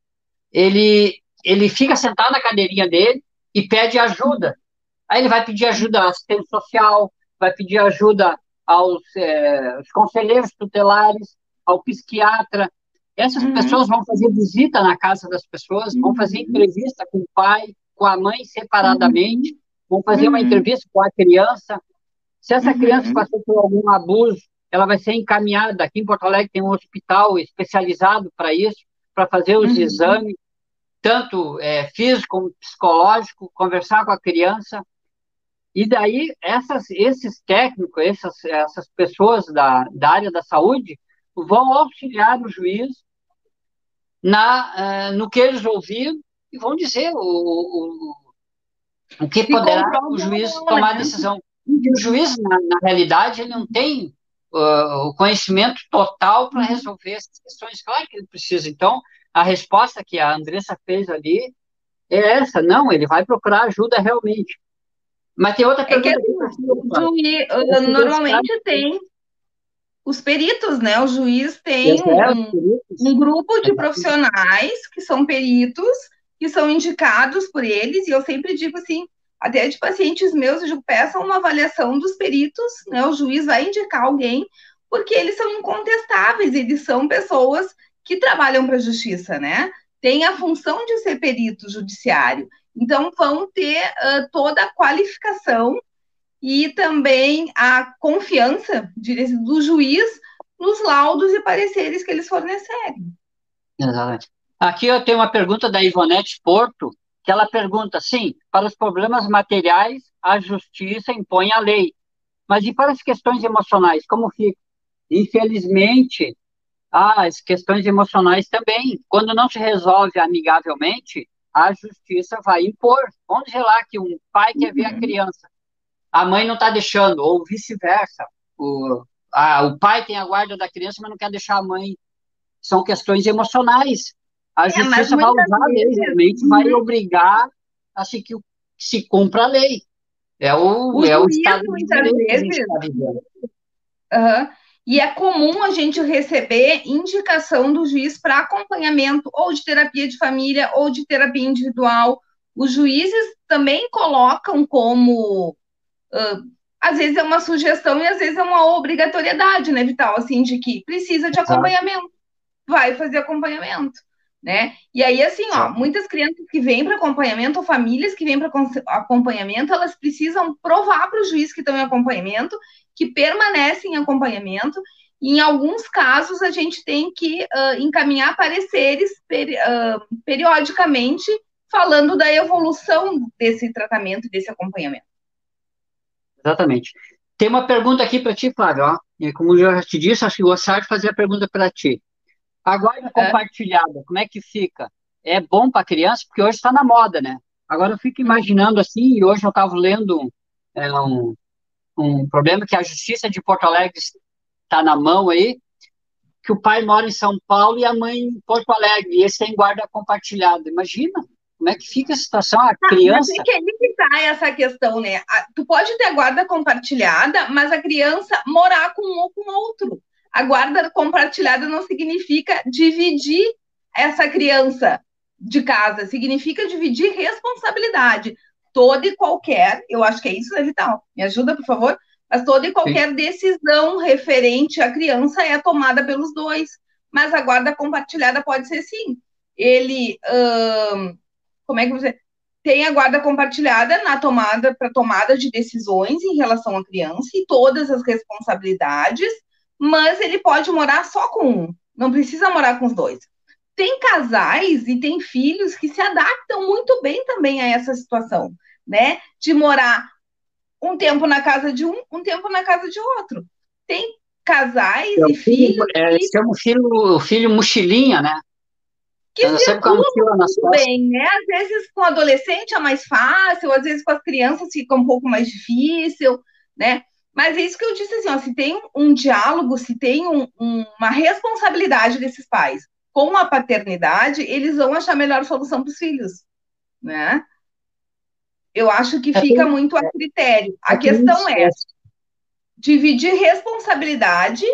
ele, ele fica sentado na cadeirinha dele e pede ajuda. Aí ele vai pedir ajuda à assistente social, vai pedir ajuda aos, é, conselheiros tutelares, ao psiquiatra. Essas uhum. pessoas vão fazer visita na casa das pessoas, uhum. vão fazer uhum. entrevista com o pai, com a mãe separadamente, uhum. Vão fazer uma uhum. entrevista com a criança. Se essa criança uhum. passou por algum abuso, ela vai ser encaminhada. Aqui em Porto Alegre tem um hospital especializado para isso para fazer os uhum. exames, tanto é, físico como psicológico, conversar com a criança. E daí, essas, esses técnicos, essas, essas pessoas da, da área da saúde, vão auxiliar o juiz na, uh, no que eles ouviram e vão dizer o, o, o que poderá o juiz tomar a decisão. E o juiz, na, na, realidade, ele não tem uh, o conhecimento total para resolver essas questões. Claro que ele precisa. Então, a resposta que a Andressa fez ali é essa. Não, ele vai procurar ajuda realmente. Mas tem outra pergunta. É que, assim, juiz, normalmente tem os peritos, né? O juiz tem um, um grupo de profissionais que são peritos, que são indicados por eles, e eu sempre digo assim, até de pacientes meus, eu digo, peçam uma avaliação dos peritos, né? O juiz vai indicar alguém, porque eles são incontestáveis, eles são pessoas que trabalham para a justiça, né? Tem a função de ser perito judiciário. Então, vão ter uh, toda a qualificação e também a confiança do juiz nos laudos e pareceres que eles fornecerem. Exatamente. Aqui eu tenho uma pergunta da Ivonete Porto, que ela pergunta, sim, para os problemas materiais, a justiça impõe a lei, mas e para as questões emocionais, como fica? Infelizmente, as questões emocionais também, quando não se resolve amigavelmente, a justiça vai impor. Vamos lá que um pai quer ver a uhum. criança, a mãe não está deixando, ou vice-versa. O, o pai tem a guarda da criança, mas não quer deixar a mãe. São questões emocionais. A é, justiça vai usar a lei, realmente vai obrigar a se que se cumpra a lei. É o, o é o estado de direito Uhum. E é comum a gente receber indicação do juiz para acompanhamento ou de terapia de família ou de terapia individual. Os juízes também colocam como Uh, às vezes é uma sugestão e às vezes é uma obrigatoriedade, né, Vital? Assim, de que precisa de acompanhamento, vai fazer acompanhamento, né? E aí, assim, ó, muitas crianças que vêm para acompanhamento, ou famílias que vêm para acompanhamento, elas precisam provar para o juiz que estão em acompanhamento, que permanecem em acompanhamento, e em alguns casos a gente tem que uh, encaminhar pareceres peri uh, periodicamente falando da evolução desse tratamento, desse acompanhamento. Exatamente. Tem uma pergunta aqui para ti, Flávio. Ó. Como eu já te disse, acho que gostaria de fazer a pergunta para ti. A guarda é. compartilhada, como é que fica? É bom para criança? Porque hoje está na moda, né? Agora eu fico imaginando assim, e hoje eu estava lendo é, um, um problema que a Justiça de Porto Alegre está na mão aí, que o pai mora em São Paulo e a mãe em Porto Alegre, e esse tem guarda compartilhada. Imagina, como é que fica a situação? A criança. Mas é que aí que tá essa questão, né? Tu pode ter guarda compartilhada, mas a criança morar com um ou com outro. A guarda compartilhada não significa dividir essa criança de casa, significa dividir responsabilidade. Toda e qualquer, eu acho que é isso, né, Vital? Me ajuda, por favor? Mas toda e qualquer Sim. decisão referente à criança é tomada pelos dois. Mas a guarda compartilhada pode ser sim. Ele hum, como é que você tem a guarda compartilhada na tomada para tomada de decisões em relação à criança e todas as responsabilidades, mas ele pode morar só com um, não precisa morar com os dois. Tem casais e tem filhos que se adaptam muito bem também a essa situação, né? De morar um tempo na casa de um, um tempo na casa de outro. Tem casais é, e filhos. É, que... Chama o filho, o filho mochilinha, né? que Ela circula muito bem, né? Às vezes com adolescente é mais fácil, às vezes com as crianças fica um pouco mais difícil, né? Mas é isso que eu disse assim, ó, se tem um diálogo, se tem um, um, uma responsabilidade desses pais com a paternidade, eles vão achar a melhor solução para os filhos, né? Eu acho que é fica muito a critério. A é questão é dividir responsabilidade,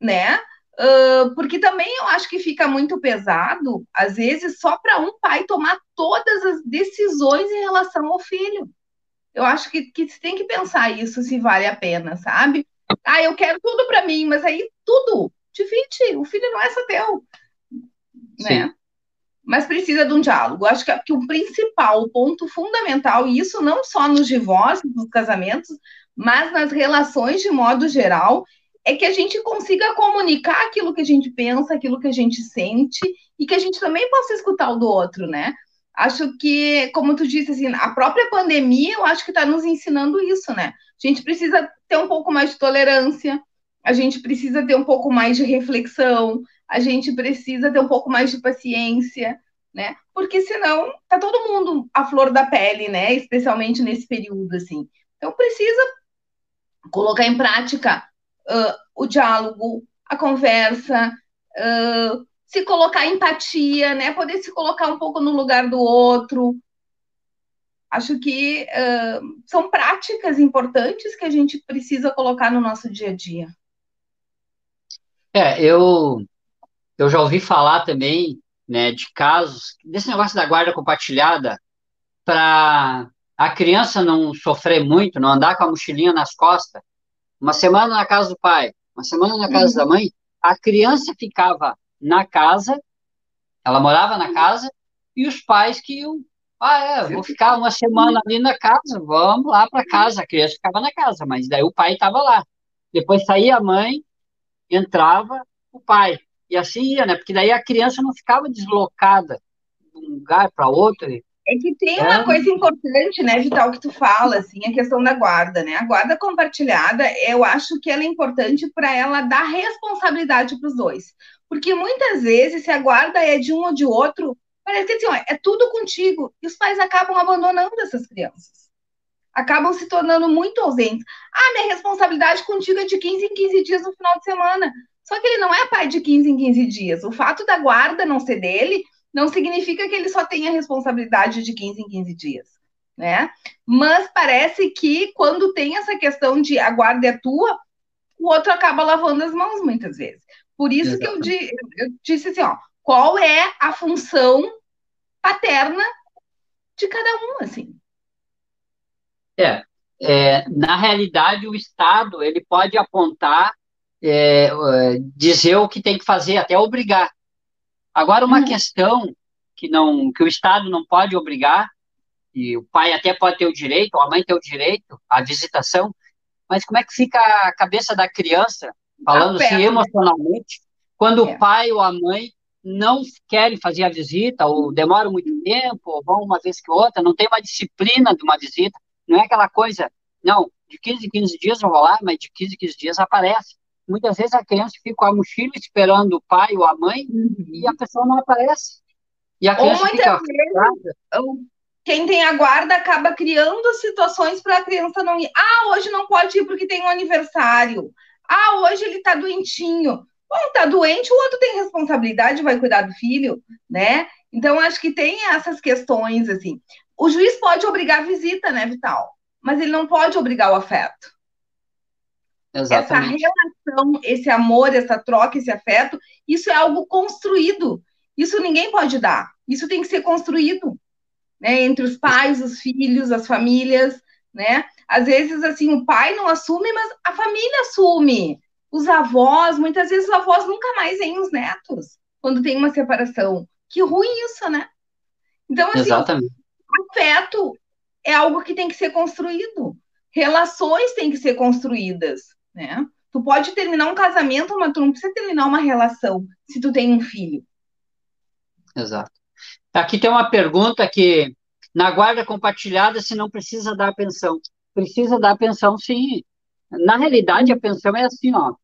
né? Uh, porque também eu acho que fica muito pesado, às vezes, só para um pai tomar todas as decisões em relação ao filho. Eu acho que, que tem que pensar isso se vale a pena, sabe? Ah, eu quero tudo para mim, mas aí tudo, divide, o filho não é só teu, né? Mas precisa de um diálogo. Acho que, que o principal, o ponto fundamental, e isso não só nos divórcios, nos casamentos, mas nas relações de modo geral, é que a gente consiga comunicar aquilo que a gente pensa, aquilo que a gente sente, e que a gente também possa escutar o do outro, né? Acho que, como tu disse, assim, a própria pandemia, eu acho que está nos ensinando isso, né? A gente precisa ter um pouco mais de tolerância, a gente precisa ter um pouco mais de reflexão, a gente precisa ter um pouco mais de paciência, né? Porque senão tá todo mundo à flor da pele, né? Especialmente nesse período, assim. Então, precisa colocar em prática uh, o diálogo, a conversa, uh, se colocar empatia, né? Poder se colocar um pouco no lugar do outro. Acho que uh, são práticas importantes que a gente precisa colocar no nosso dia a dia. É, eu, eu já ouvi falar também, né, de casos desse negócio da guarda compartilhada para a criança não sofrer muito, não andar com a mochilinha nas costas. Uma semana na casa do pai, uma semana na casa uhum. da mãe, a criança ficava na casa, ela morava na casa, e os pais que iam, ah, é, vou ficar uma semana ali na casa, vamos lá para casa. A criança ficava na casa, mas daí o pai estava lá. Depois saía a mãe, entrava o pai. E assim ia, né? Porque daí a criança não ficava deslocada de um lugar para outro. É que tem uma é. coisa importante, né, Vital, que tu fala, assim, a questão da guarda, né? A guarda compartilhada, eu acho que ela é importante para ela dar responsabilidade para os dois. Porque muitas vezes, se a guarda é de um ou de outro, parece assim, ó, é tudo contigo. E os pais acabam abandonando essas crianças. Acabam se tornando muito ausentes. Ah, minha responsabilidade contigo é de 15 em 15 dias no final de semana. Só que ele não é pai de 15 em 15 dias. O fato da guarda não ser dele não significa que ele só tenha responsabilidade de 15 em 15 dias, né? Mas parece que quando tem essa questão de a guarda é tua, o outro acaba lavando as mãos muitas vezes. Por isso que eu, eu disse assim, ó, qual é a função paterna de cada um, assim. É, é, na realidade, o Estado ele pode apontar, é, é dizer o que tem que fazer, até obrigar. Agora, uma uhum. questão que não que o Estado não pode obrigar, e o pai até pode ter o direito, ou a mãe ter o direito à visitação, mas como é que fica a cabeça da criança falando assim emocionalmente, quando é. o pai ou a mãe não querem fazer a visita, ou demoram muito tempo, ou vão uma vez que outra, não tem uma disciplina de uma visita, não é aquela coisa, não, de 15 em 15 dias eu vou lá, mas de 15 em 15 dias aparece. Muitas vezes a criança fica com a mochila esperando o pai ou a mãe uhum. e a pessoa não aparece. E a criança ou fica vezes, quem tem a guarda acaba criando situações para a criança não ir. Ah, hoje não pode ir porque tem um aniversário. Ah, hoje ele está doentinho. Bom, tá doente, o outro tem responsabilidade, vai cuidar do filho, né? Então, acho que tem essas questões, assim. O juiz pode obrigar a visita, né, Vital? Mas ele não pode obrigar o afeto. Exatamente. Essa relação, esse amor, essa troca, esse afeto, isso é algo construído. Isso ninguém pode dar. Isso tem que ser construído, né? Entre os pais, os filhos, as famílias, né? Às vezes, assim, o pai não assume, mas a família assume. Os avós, muitas vezes os avós nunca mais veem os netos quando tem uma separação. Que ruim isso, né? Então, assim, Exatamente. afeto é algo que tem que ser construído. Relações têm que ser construídas, né? Tu pode terminar um casamento, mas tu não precisa terminar uma relação se tu tem um filho. Exato. Aqui tem uma pergunta que na guarda compartilhada se não precisa dar pensão precisa dar pensão, sim. Na realidade, a pensão é assim, ó,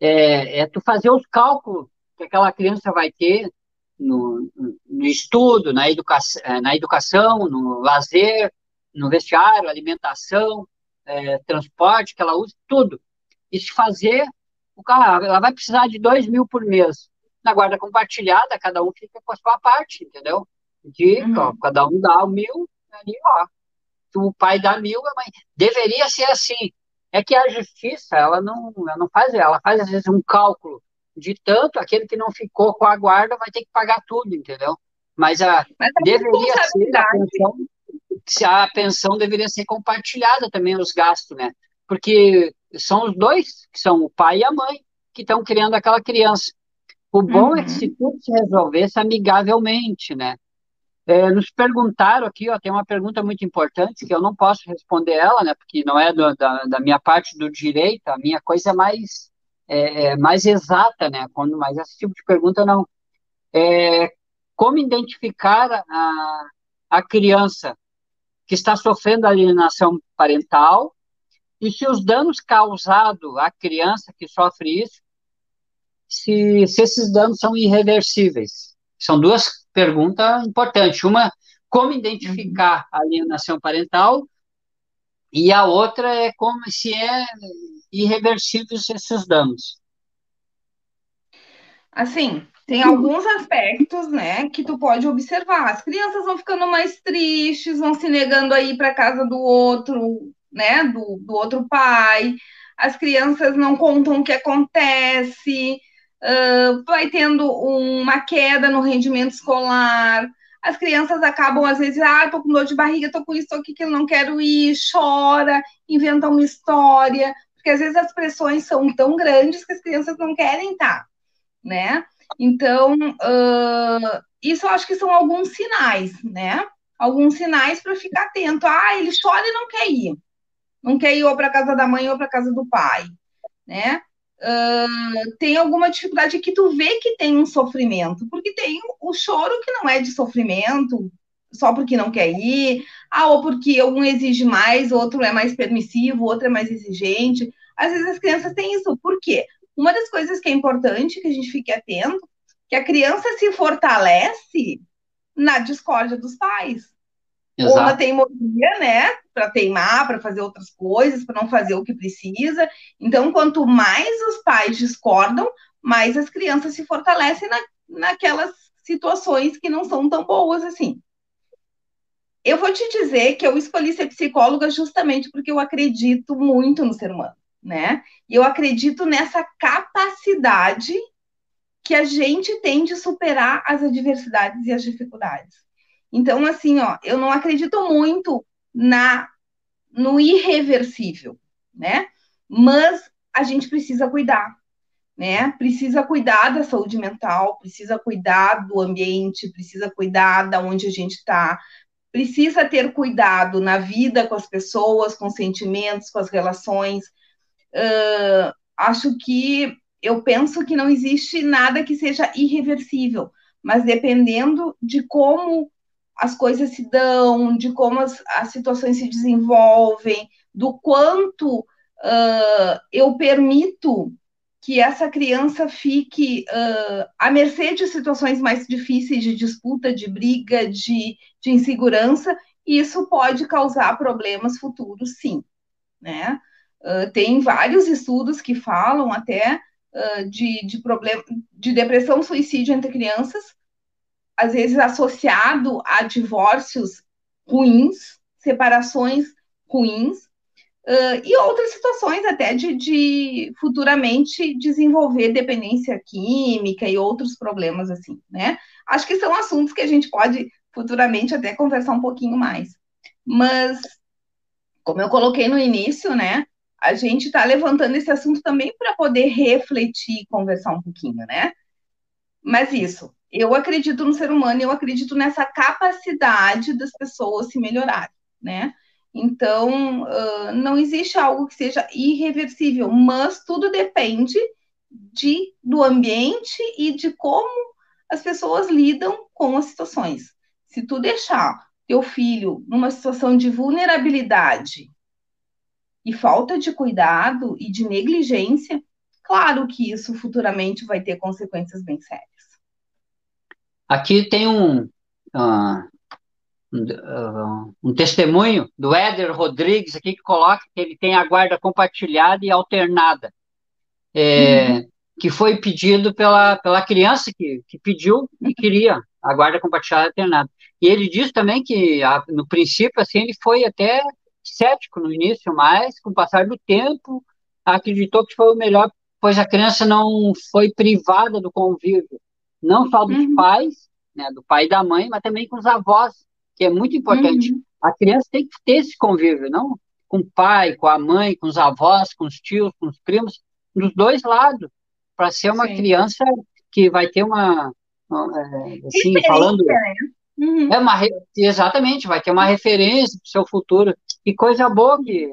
é, é tu fazer os cálculos que aquela criança vai ter no, no estudo, na, educa é, na educação, no lazer, no vestiário, alimentação, é, transporte que ela usa, tudo. E se fazer, o cara, ela vai precisar de dois mil por mês. Na guarda compartilhada, cada um fica com a sua parte, entendeu? De, uhum. ó, cada um dá o mil, ali, ó, o pai dá mil, a mãe. Deveria ser assim. É que a justiça, ela não, ela não faz, ela faz às vezes um cálculo de tanto, aquele que não ficou com a guarda vai ter que pagar tudo, entendeu? Mas a Mas a deveria ser a pensão, se a pensão deveria ser compartilhada também os gastos, né? Porque são os dois, que são o pai e a mãe, que estão criando aquela criança. O bom uhum. é que se uhum. tudo se resolvesse amigavelmente, né? É, nos perguntaram aqui, ó, tem uma pergunta muito importante que eu não posso responder ela, né, porque não é do, da, da, minha parte do direito, a minha coisa é mais, é, é mais exata, né, quando, mas esse tipo de pergunta não. É, como identificar a, a criança que está sofrendo alienação parental e se os danos causados à criança que sofre isso, se, se esses danos são irreversíveis. São duas pergunta importante. Uma, como identificar a alienação parental e a outra é como se é irreversíveis esses danos. Assim, tem alguns aspectos, né, que tu pode observar. As crianças vão ficando mais tristes, vão se negando a ir para casa do outro, né, do, do outro pai. As crianças não contam o que acontece, uh, vai tendo uma queda no rendimento escolar. As crianças acabam, às vezes, ah, tô com dor de barriga, tô com isso, tô aqui, que não quero ir, chora, inventa uma história, porque às vezes as pressões são tão grandes que as crianças não querem estar, né? Então, uh, isso eu acho que são alguns sinais, né? Alguns sinais para ficar atento. Ah, ele chora e não quer ir. Não quer ir ou para casa da mãe ou para casa do pai, né? Tem alguma dificuldade que tu vê que tem um sofrimento, porque tem o choro que não é de sofrimento, só porque não quer ir, ah, ou porque um exige mais, outro é mais permissivo, outro é mais exigente. Às vezes as crianças têm isso. Por quê? Uma das coisas que é importante que a gente fique atento, que a criança se fortalece na discórdia dos pais. Exato. Ou na teimosia, né? Para teimar, para fazer outras coisas, para não fazer o que precisa. Então, quanto mais os pais discordam, mais as crianças se fortalecem na, naquelas situações que não são tão boas assim. Eu vou te dizer que eu escolhi ser psicóloga justamente porque eu acredito muito no ser humano né? E eu acredito nessa capacidade que a gente tem de superar as adversidades e as dificuldades. Então, assim, ó, eu não acredito muito na no irreversível, né? Mas a gente precisa cuidar, né? Precisa cuidar da saúde mental, precisa cuidar do ambiente, precisa cuidar da onde a gente está, precisa ter cuidado na vida com as pessoas, com os sentimentos, com as relações, uh, acho que eu penso que não existe nada que seja irreversível, mas dependendo de como as coisas se dão, de como as, as situações se desenvolvem, do quanto uh, eu permito que essa criança fique uh, à mercê de situações mais difíceis, de disputa, de briga, de, de insegurança, e isso pode causar problemas futuros, sim, né? Uh, tem vários estudos que falam até uh, de, de, problema, de depressão suicídio entre crianças, às vezes associado a divórcios ruins, separações ruins, uh, e outras situações até de, de futuramente desenvolver dependência química e outros problemas assim, né? Acho que são assuntos que a gente pode futuramente até conversar um pouquinho mais. Mas, como eu coloquei no início, né? a gente está levantando esse assunto também para poder refletir e conversar um pouquinho, né? Mas isso, eu acredito no ser humano, eu acredito nessa capacidade das pessoas se melhorarem, né? Então, uh, não existe algo que seja irreversível, mas tudo depende de, do ambiente e de como as pessoas lidam com as situações. Se tu deixar teu filho numa situação de vulnerabilidade e falta de cuidado e de negligência, claro que isso futuramente vai ter consequências bem sérias. Aqui tem um, uh, um, uh, um, testemunho do Éder Rodrigues aqui que coloca que ele tem a guarda compartilhada e alternada, é, uhum. que foi pedido pela, pela criança que, que pediu e queria a guarda compartilhada e alternada. E ele diz também que, a, no princípio, assim, ele foi até cético no início, mas com o passar do tempo acreditou que foi o melhor, pois a criança não foi privada do convívio, não só dos uhum. pais, né, do pai e da mãe, mas também com os avós, que é muito importante. Uhum. A criança tem que ter esse convívio, não com o pai, com a mãe, com os avós, com os tios, com os primos, dos dois lados, para ser uma Sim. criança que vai ter uma, é, assim, falando, né? uhum. é uma exatamente, vai ter uma referência para o seu futuro. E coisa boa que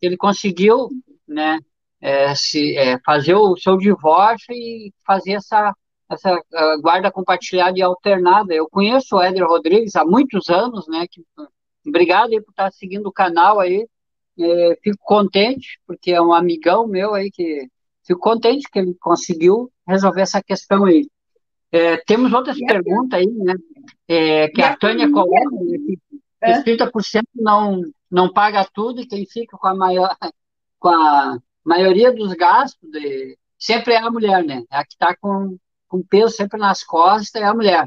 ele conseguiu, né, é, se, é, fazer o seu divórcio e fazer essa, essa guarda compartilhada e alternada. Eu conheço o Éder Rodrigues há muitos anos, né, que, obrigado aí por estar seguindo o canal aí, é, fico contente, porque é um amigão meu aí que fico contente que ele conseguiu resolver essa questão aí. É, temos outras perguntas aí, né? É, que a Tânia coloca, né, que, que 30% não, não paga tudo e quem fica com a maior, com a maioria dos gastos de, sempre é a mulher, né? É a que está com, com peso sempre nas costas é a mulher,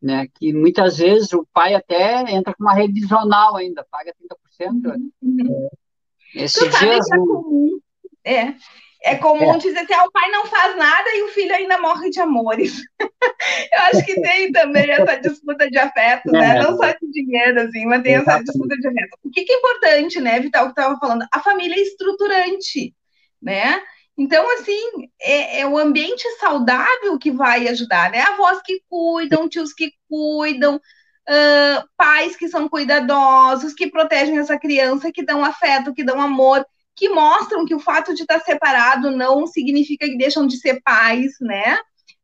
né? Que muitas vezes o pai até entra com uma revisional ainda, paga 30%. Uhum. Esse tu dia, é comum. É. É comum é. dizer assim, ah, o pai não faz nada e o filho ainda morre de amores. <laughs> Eu acho que tem também essa disputa de afeto, né? É. Não só de dinheiro, assim, mas tem essa disputa de afeto. O que, que é importante, né, Vital, que estava falando? A família é estruturante, né? Então, assim, é, é, o ambiente saudável que vai ajudar, né? Avós que cuidam, tios que cuidam, uh, pais que são cuidadosos, que protegem essa criança, que dão afeto, que dão amor que mostram que o fato de estar separado não significa que deixam de ser pais, né?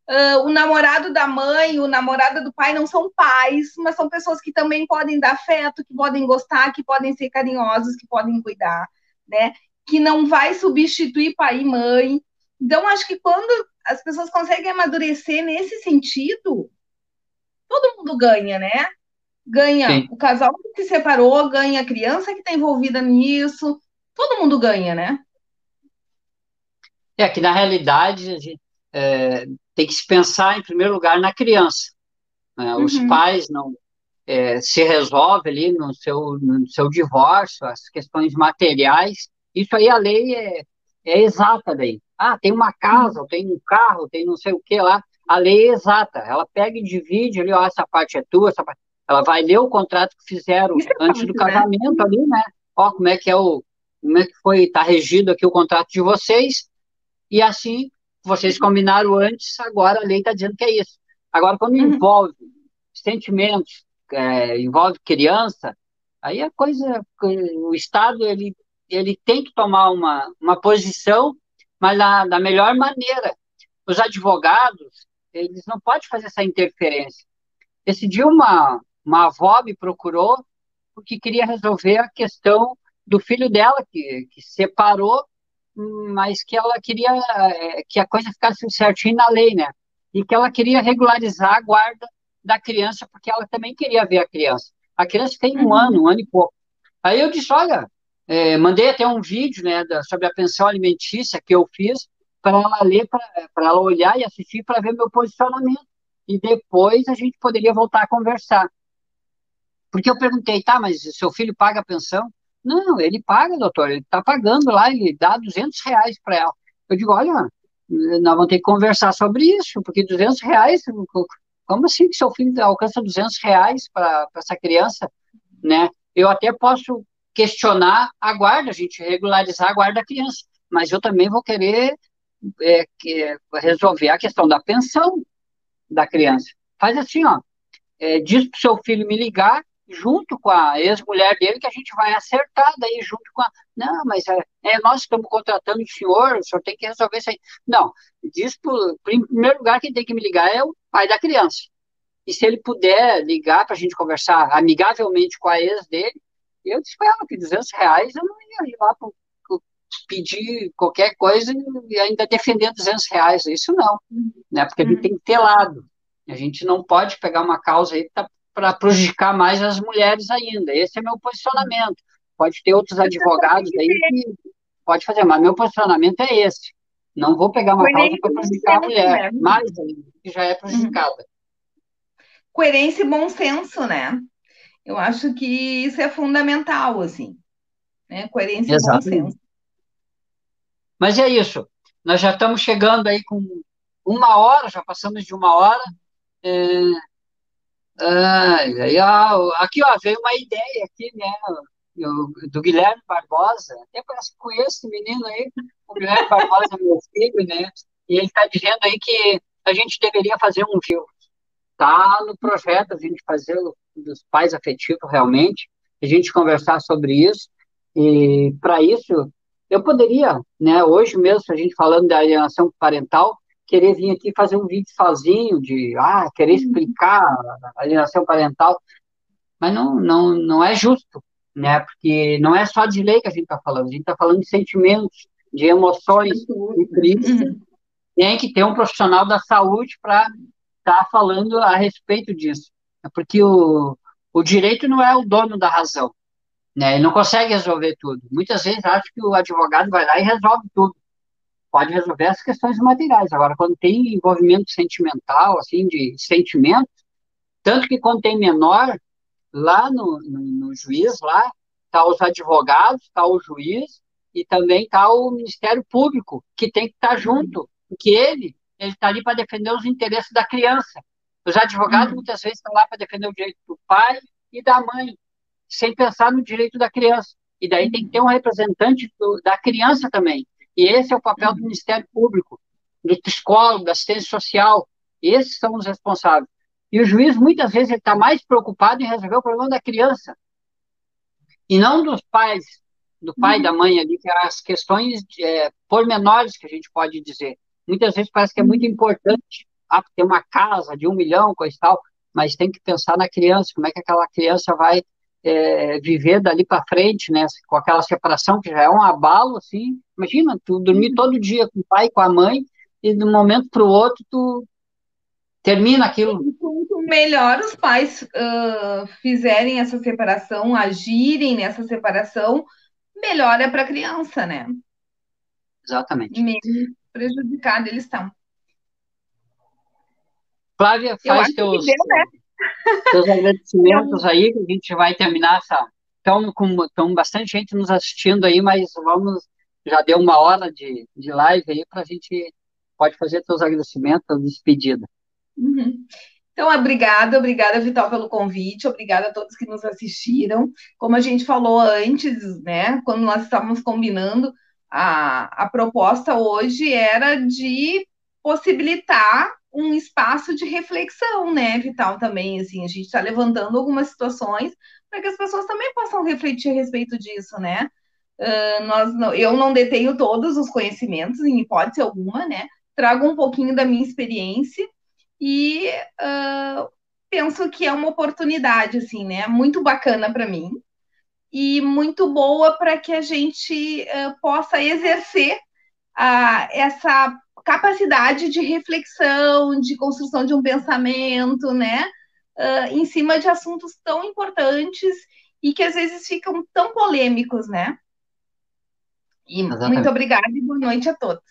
Uh, o namorado da mãe, o namorado do pai não são pais, mas são pessoas que também podem dar afeto, que podem gostar, que podem ser carinhosos, que podem cuidar, né? Que não vai substituir pai e mãe. Então, acho que quando as pessoas conseguem amadurecer nesse sentido, todo mundo ganha, né? Ganha Sim. o casal que se separou, ganha a criança que está envolvida nisso, todo mundo ganha, né? É que na realidade a gente, é, tem que se pensar em primeiro lugar na criança. Né? Os uhum. pais não é, se resolve ali no seu, no seu divórcio, as questões materiais. Isso aí a lei é, é exata daí. Ah, tem uma casa, tem um carro, tem não sei o que lá. A lei é exata. Ela pega e divide ali, ó, essa parte é tua, essa parte... Ela vai ler o contrato que fizeram Isso é antes é do né? casamento né? ali, né? Ó, como é que é o, como é que foi, está regido aqui o contrato de vocês, e assim, vocês combinaram antes, agora a lei está dizendo que é isso. Agora, quando uhum. envolve sentimentos, é, envolve criança, aí a coisa, o Estado, ele, ele tem que tomar uma, uma posição, mas da, da melhor maneira. Os advogados, eles não podem fazer essa interferência. Esse dia uma, uma avó me procurou porque queria resolver a questão do filho dela, que, que separou, mas que ela queria é, que a coisa ficasse certinho na lei, né? E que ela queria regularizar a guarda da criança, porque ela também queria ver a criança. A criança tem um uhum. ano, um ano e pouco. Aí eu disse, olha, é, mandei até um vídeo, né, da, sobre a pensão alimentícia que eu fiz, para ela ler, para ela olhar e assistir para ver meu posicionamento. E depois a gente poderia voltar a conversar. Porque eu perguntei, tá, mas seu filho paga a pensão? Não, ele paga, doutor, ele está pagando lá, ele dá 200 reais para ela. Eu digo, olha, nós vamos ter que conversar sobre isso, porque 200 reais, como assim que seu filho alcança 200 reais para essa criança, né? Eu até posso questionar a guarda, a gente regularizar a guarda da criança, mas eu também vou querer é, que, resolver a questão da pensão da criança. Faz assim, ó, é, diz para seu filho me ligar, junto com a ex-mulher dele, que a gente vai acertar daí junto com a. Não, mas é, é nós estamos contratando o senhor, o senhor tem que resolver isso aí. Não, diz pro, primeiro lugar, quem tem que me ligar é o pai da criança. E se ele puder ligar para a gente conversar amigavelmente com a ex dele, eu disse para ela que 200 reais eu não ia ir lá pro, pedir qualquer coisa e ainda defender 200 reais, isso não, né? Porque ele uhum. tem que ter lado. A gente não pode pegar uma causa aí está para prejudicar mais as mulheres ainda. Esse é meu posicionamento. Pode ter outros advogados aí que pode fazer, mas meu posicionamento é esse. Não vou pegar uma causa para prejudicar a mulher, mais ainda, que já é prejudicada. Coerência e bom senso, né? Eu acho que isso é fundamental, assim. Né? Coerência Exatamente. e bom senso. Mas é isso. Nós já estamos chegando aí com uma hora, já passamos de uma hora. É, ah, ó, aqui, ó, veio uma ideia aqui, né, do Guilherme Barbosa, até parece que conheço esse menino aí, o Guilherme Barbosa meu filho, né, e ele está dizendo aí que a gente deveria fazer um filme. Tá no projeto a gente fazer o dos pais afetivos realmente, a gente conversar sobre isso, e para isso, eu poderia, né, hoje mesmo, a gente falando da alienação parental, querer vir aqui fazer um vídeo sozinho, de ah, querer uhum. explicar a alienação parental, mas não, não, não é justo, né? Porque não é só de lei que a gente está falando, a gente está falando de sentimentos, de emoções, de crise. Uhum. Tem que ter um profissional da saúde para estar tá falando a respeito disso. É porque o, o direito não é o dono da razão. Né? Ele não consegue resolver tudo. Muitas vezes acho que o advogado vai lá e resolve tudo. Pode resolver as questões materiais. Agora, quando tem envolvimento sentimental, assim, de sentimento, tanto que quando tem menor, lá no, no, no juiz, lá, está os advogados, está o juiz e também está o Ministério Público, que tem que estar tá junto, porque ele ele está ali para defender os interesses da criança. Os advogados uhum. muitas vezes estão lá para defender o direito do pai e da mãe, sem pensar no direito da criança. E daí tem que ter um representante do, da criança também. E esse é o papel do uhum. Ministério Público, do psicólogo, da assistência social. Esses são os responsáveis. E o juiz, muitas vezes, ele está mais preocupado em resolver o problema da criança. E não dos pais, do pai e uhum. da mãe ali, que é as questões é, pormenores que a gente pode dizer. Muitas vezes parece que é muito importante ah, ter uma casa de um milhão, coisa e tal, mas tem que pensar na criança, como é que aquela criança vai é, viver dali para frente, né, com aquela separação que já é um abalo, assim, imagina, tu dormir uhum. todo dia com o pai, com a mãe, e de um momento para o outro tu termina aquilo. Quanto melhor os pais uh, fizerem essa separação, agirem nessa separação, melhor é para a criança, né? Exatamente. Prejudicada eles estão. Flávia, faz teus, deu, né? teus agradecimentos aí, que a gente vai terminar essa. Estão com, com bastante gente nos assistindo aí, mas vamos. Já deu uma hora de, de live aí para a gente. Pode fazer teus agradecimentos, despedida. Uhum. Então, obrigada, obrigada, Vital, pelo convite, obrigada a todos que nos assistiram. Como a gente falou antes, né, quando nós estávamos combinando, a, a proposta hoje era de possibilitar um espaço de reflexão, né, Vital, também, assim, a gente está levantando algumas situações para que as pessoas também possam refletir a respeito disso, né, uh, nós eu não detenho todos os conhecimentos, em hipótese alguma, né, trago um pouquinho da minha experiência e uh, penso que é uma oportunidade, assim, né, muito bacana para mim, e muito boa para que a gente uh, possa exercer uh, essa capacidade de reflexão, de construção de um pensamento, né, uh, em cima de assuntos tão importantes e que às vezes ficam tão polêmicos, né? E Exatamente. muito obrigada e boa noite a todos.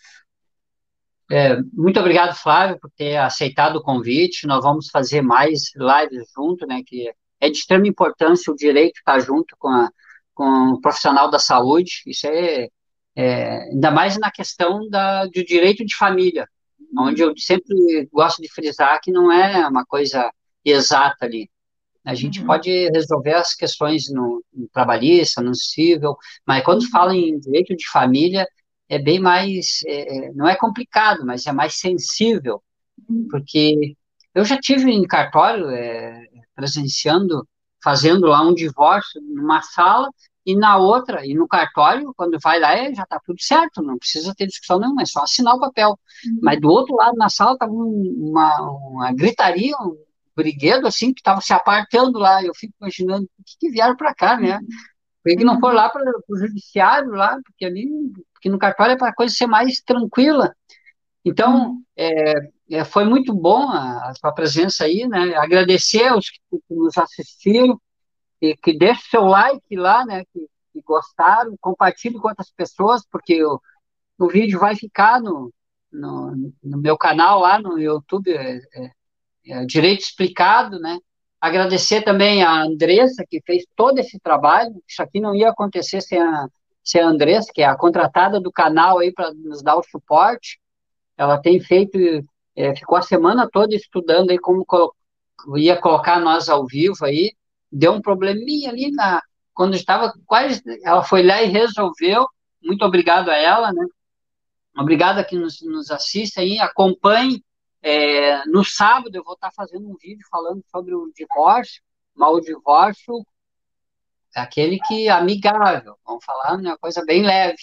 É, muito obrigado, Flávio, por ter aceitado o convite. Nós vamos fazer mais lives junto, né? Que é de extrema importância o direito estar junto com, a, com o profissional da saúde, isso é, é ainda mais na questão da, do direito de família, onde eu sempre gosto de frisar que não é uma coisa exata ali. A gente uhum. pode resolver as questões no, no, trabalhista, no civil, mas quando fala em direito de família, é bem mais, é, é não é complicado, mas é mais sensível, uhum. porque eu já tive em cartório, é, presenciando, fazendo lá um divórcio numa sala e na outra, e no cartório, quando vai lá, é, já está tudo certo, não precisa ter discussão nenhuma, é só assinar o papel. Uhum. Mas do outro lado, na sala, estava uma, uma gritaria, um briguedo, assim, que estava se apartando lá. Eu fico imaginando o que, que vieram para cá, né? Uhum. Por que não for lá para o judiciário, lá, porque ali, porque no cartório é para a coisa ser mais tranquila. Então, é, é, foi muito bom a, a sua presença aí, né? Agradecer aos que, que nos assistiram, e que deixe seu like lá, né? Que, que gostaram, compartilhe com outras pessoas, porque o, o vídeo vai ficar no, no, no meu canal lá no YouTube, é, é, é Direito Explicado, né? Agradecer também a Andressa, que fez todo esse trabalho. Isso aqui não ia acontecer sem a, sem a Andressa, que é a contratada do canal aí para nos dar o suporte. Ela tem feito é, ficou a semana toda estudando aí como colo ia colocar nós ao vivo aí, deu um probleminha ali na quando estava quase, ela foi lá e resolveu. Muito obrigado a ela, né? Obrigado a quem nos, nos assiste aí, acompanhe. É, no sábado eu vou estar fazendo um vídeo falando sobre o divórcio, mal divórcio, aquele que é amigável, vamos falar uma coisa bem leve,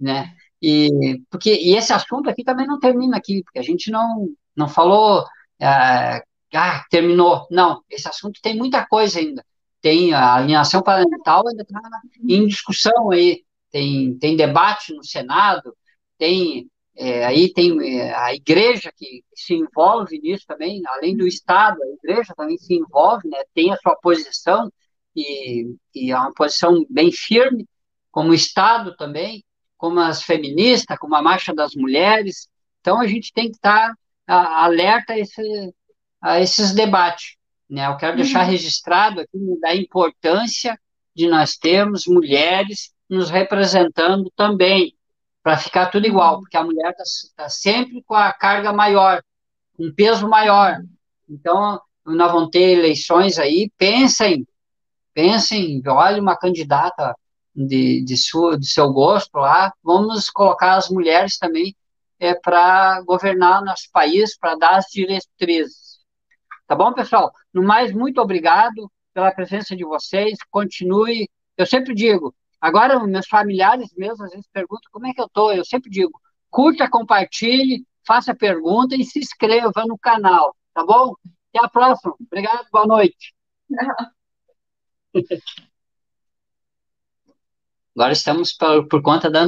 né? E, porque, e esse assunto aqui também não termina aqui, porque a gente não, não falou, é, ah, terminou. Não, esse assunto tem muita coisa ainda. Tem a alienação parental ainda está em discussão aí, tem, tem debate no Senado, tem é, aí tem é, a igreja que se envolve nisso também, além do Estado, a igreja também se envolve, né, tem a sua posição, e, e é uma posição bem firme, como Estado também, como as feministas, como a Marcha das Mulheres. Então, a gente tem que estar a, alerta a, esse, a, esses debates. Né? Eu quero deixar uhum. registrado aqui da importância de nós termos mulheres nos representando também, para ficar tudo igual, uhum. porque a mulher está tá sempre com a carga maior, um peso maior. Então, nós vamos ter eleições aí, pensem, pensem, olhe uma candidata de, de, sua, de seu gosto lá, vamos colocar as mulheres também é, para governar nosso país, para dar as diretrizes. Tá bom, pessoal? No mais, muito obrigado pela presença de vocês, continue, eu sempre digo, agora meus familiares mesmo às vezes perguntam como é que eu estou, eu sempre digo, curta, compartilhe, faça pergunta e se inscreva no canal, tá bom? Até a próxima. Obrigado, boa noite. <laughs> Agora estamos por, por conta da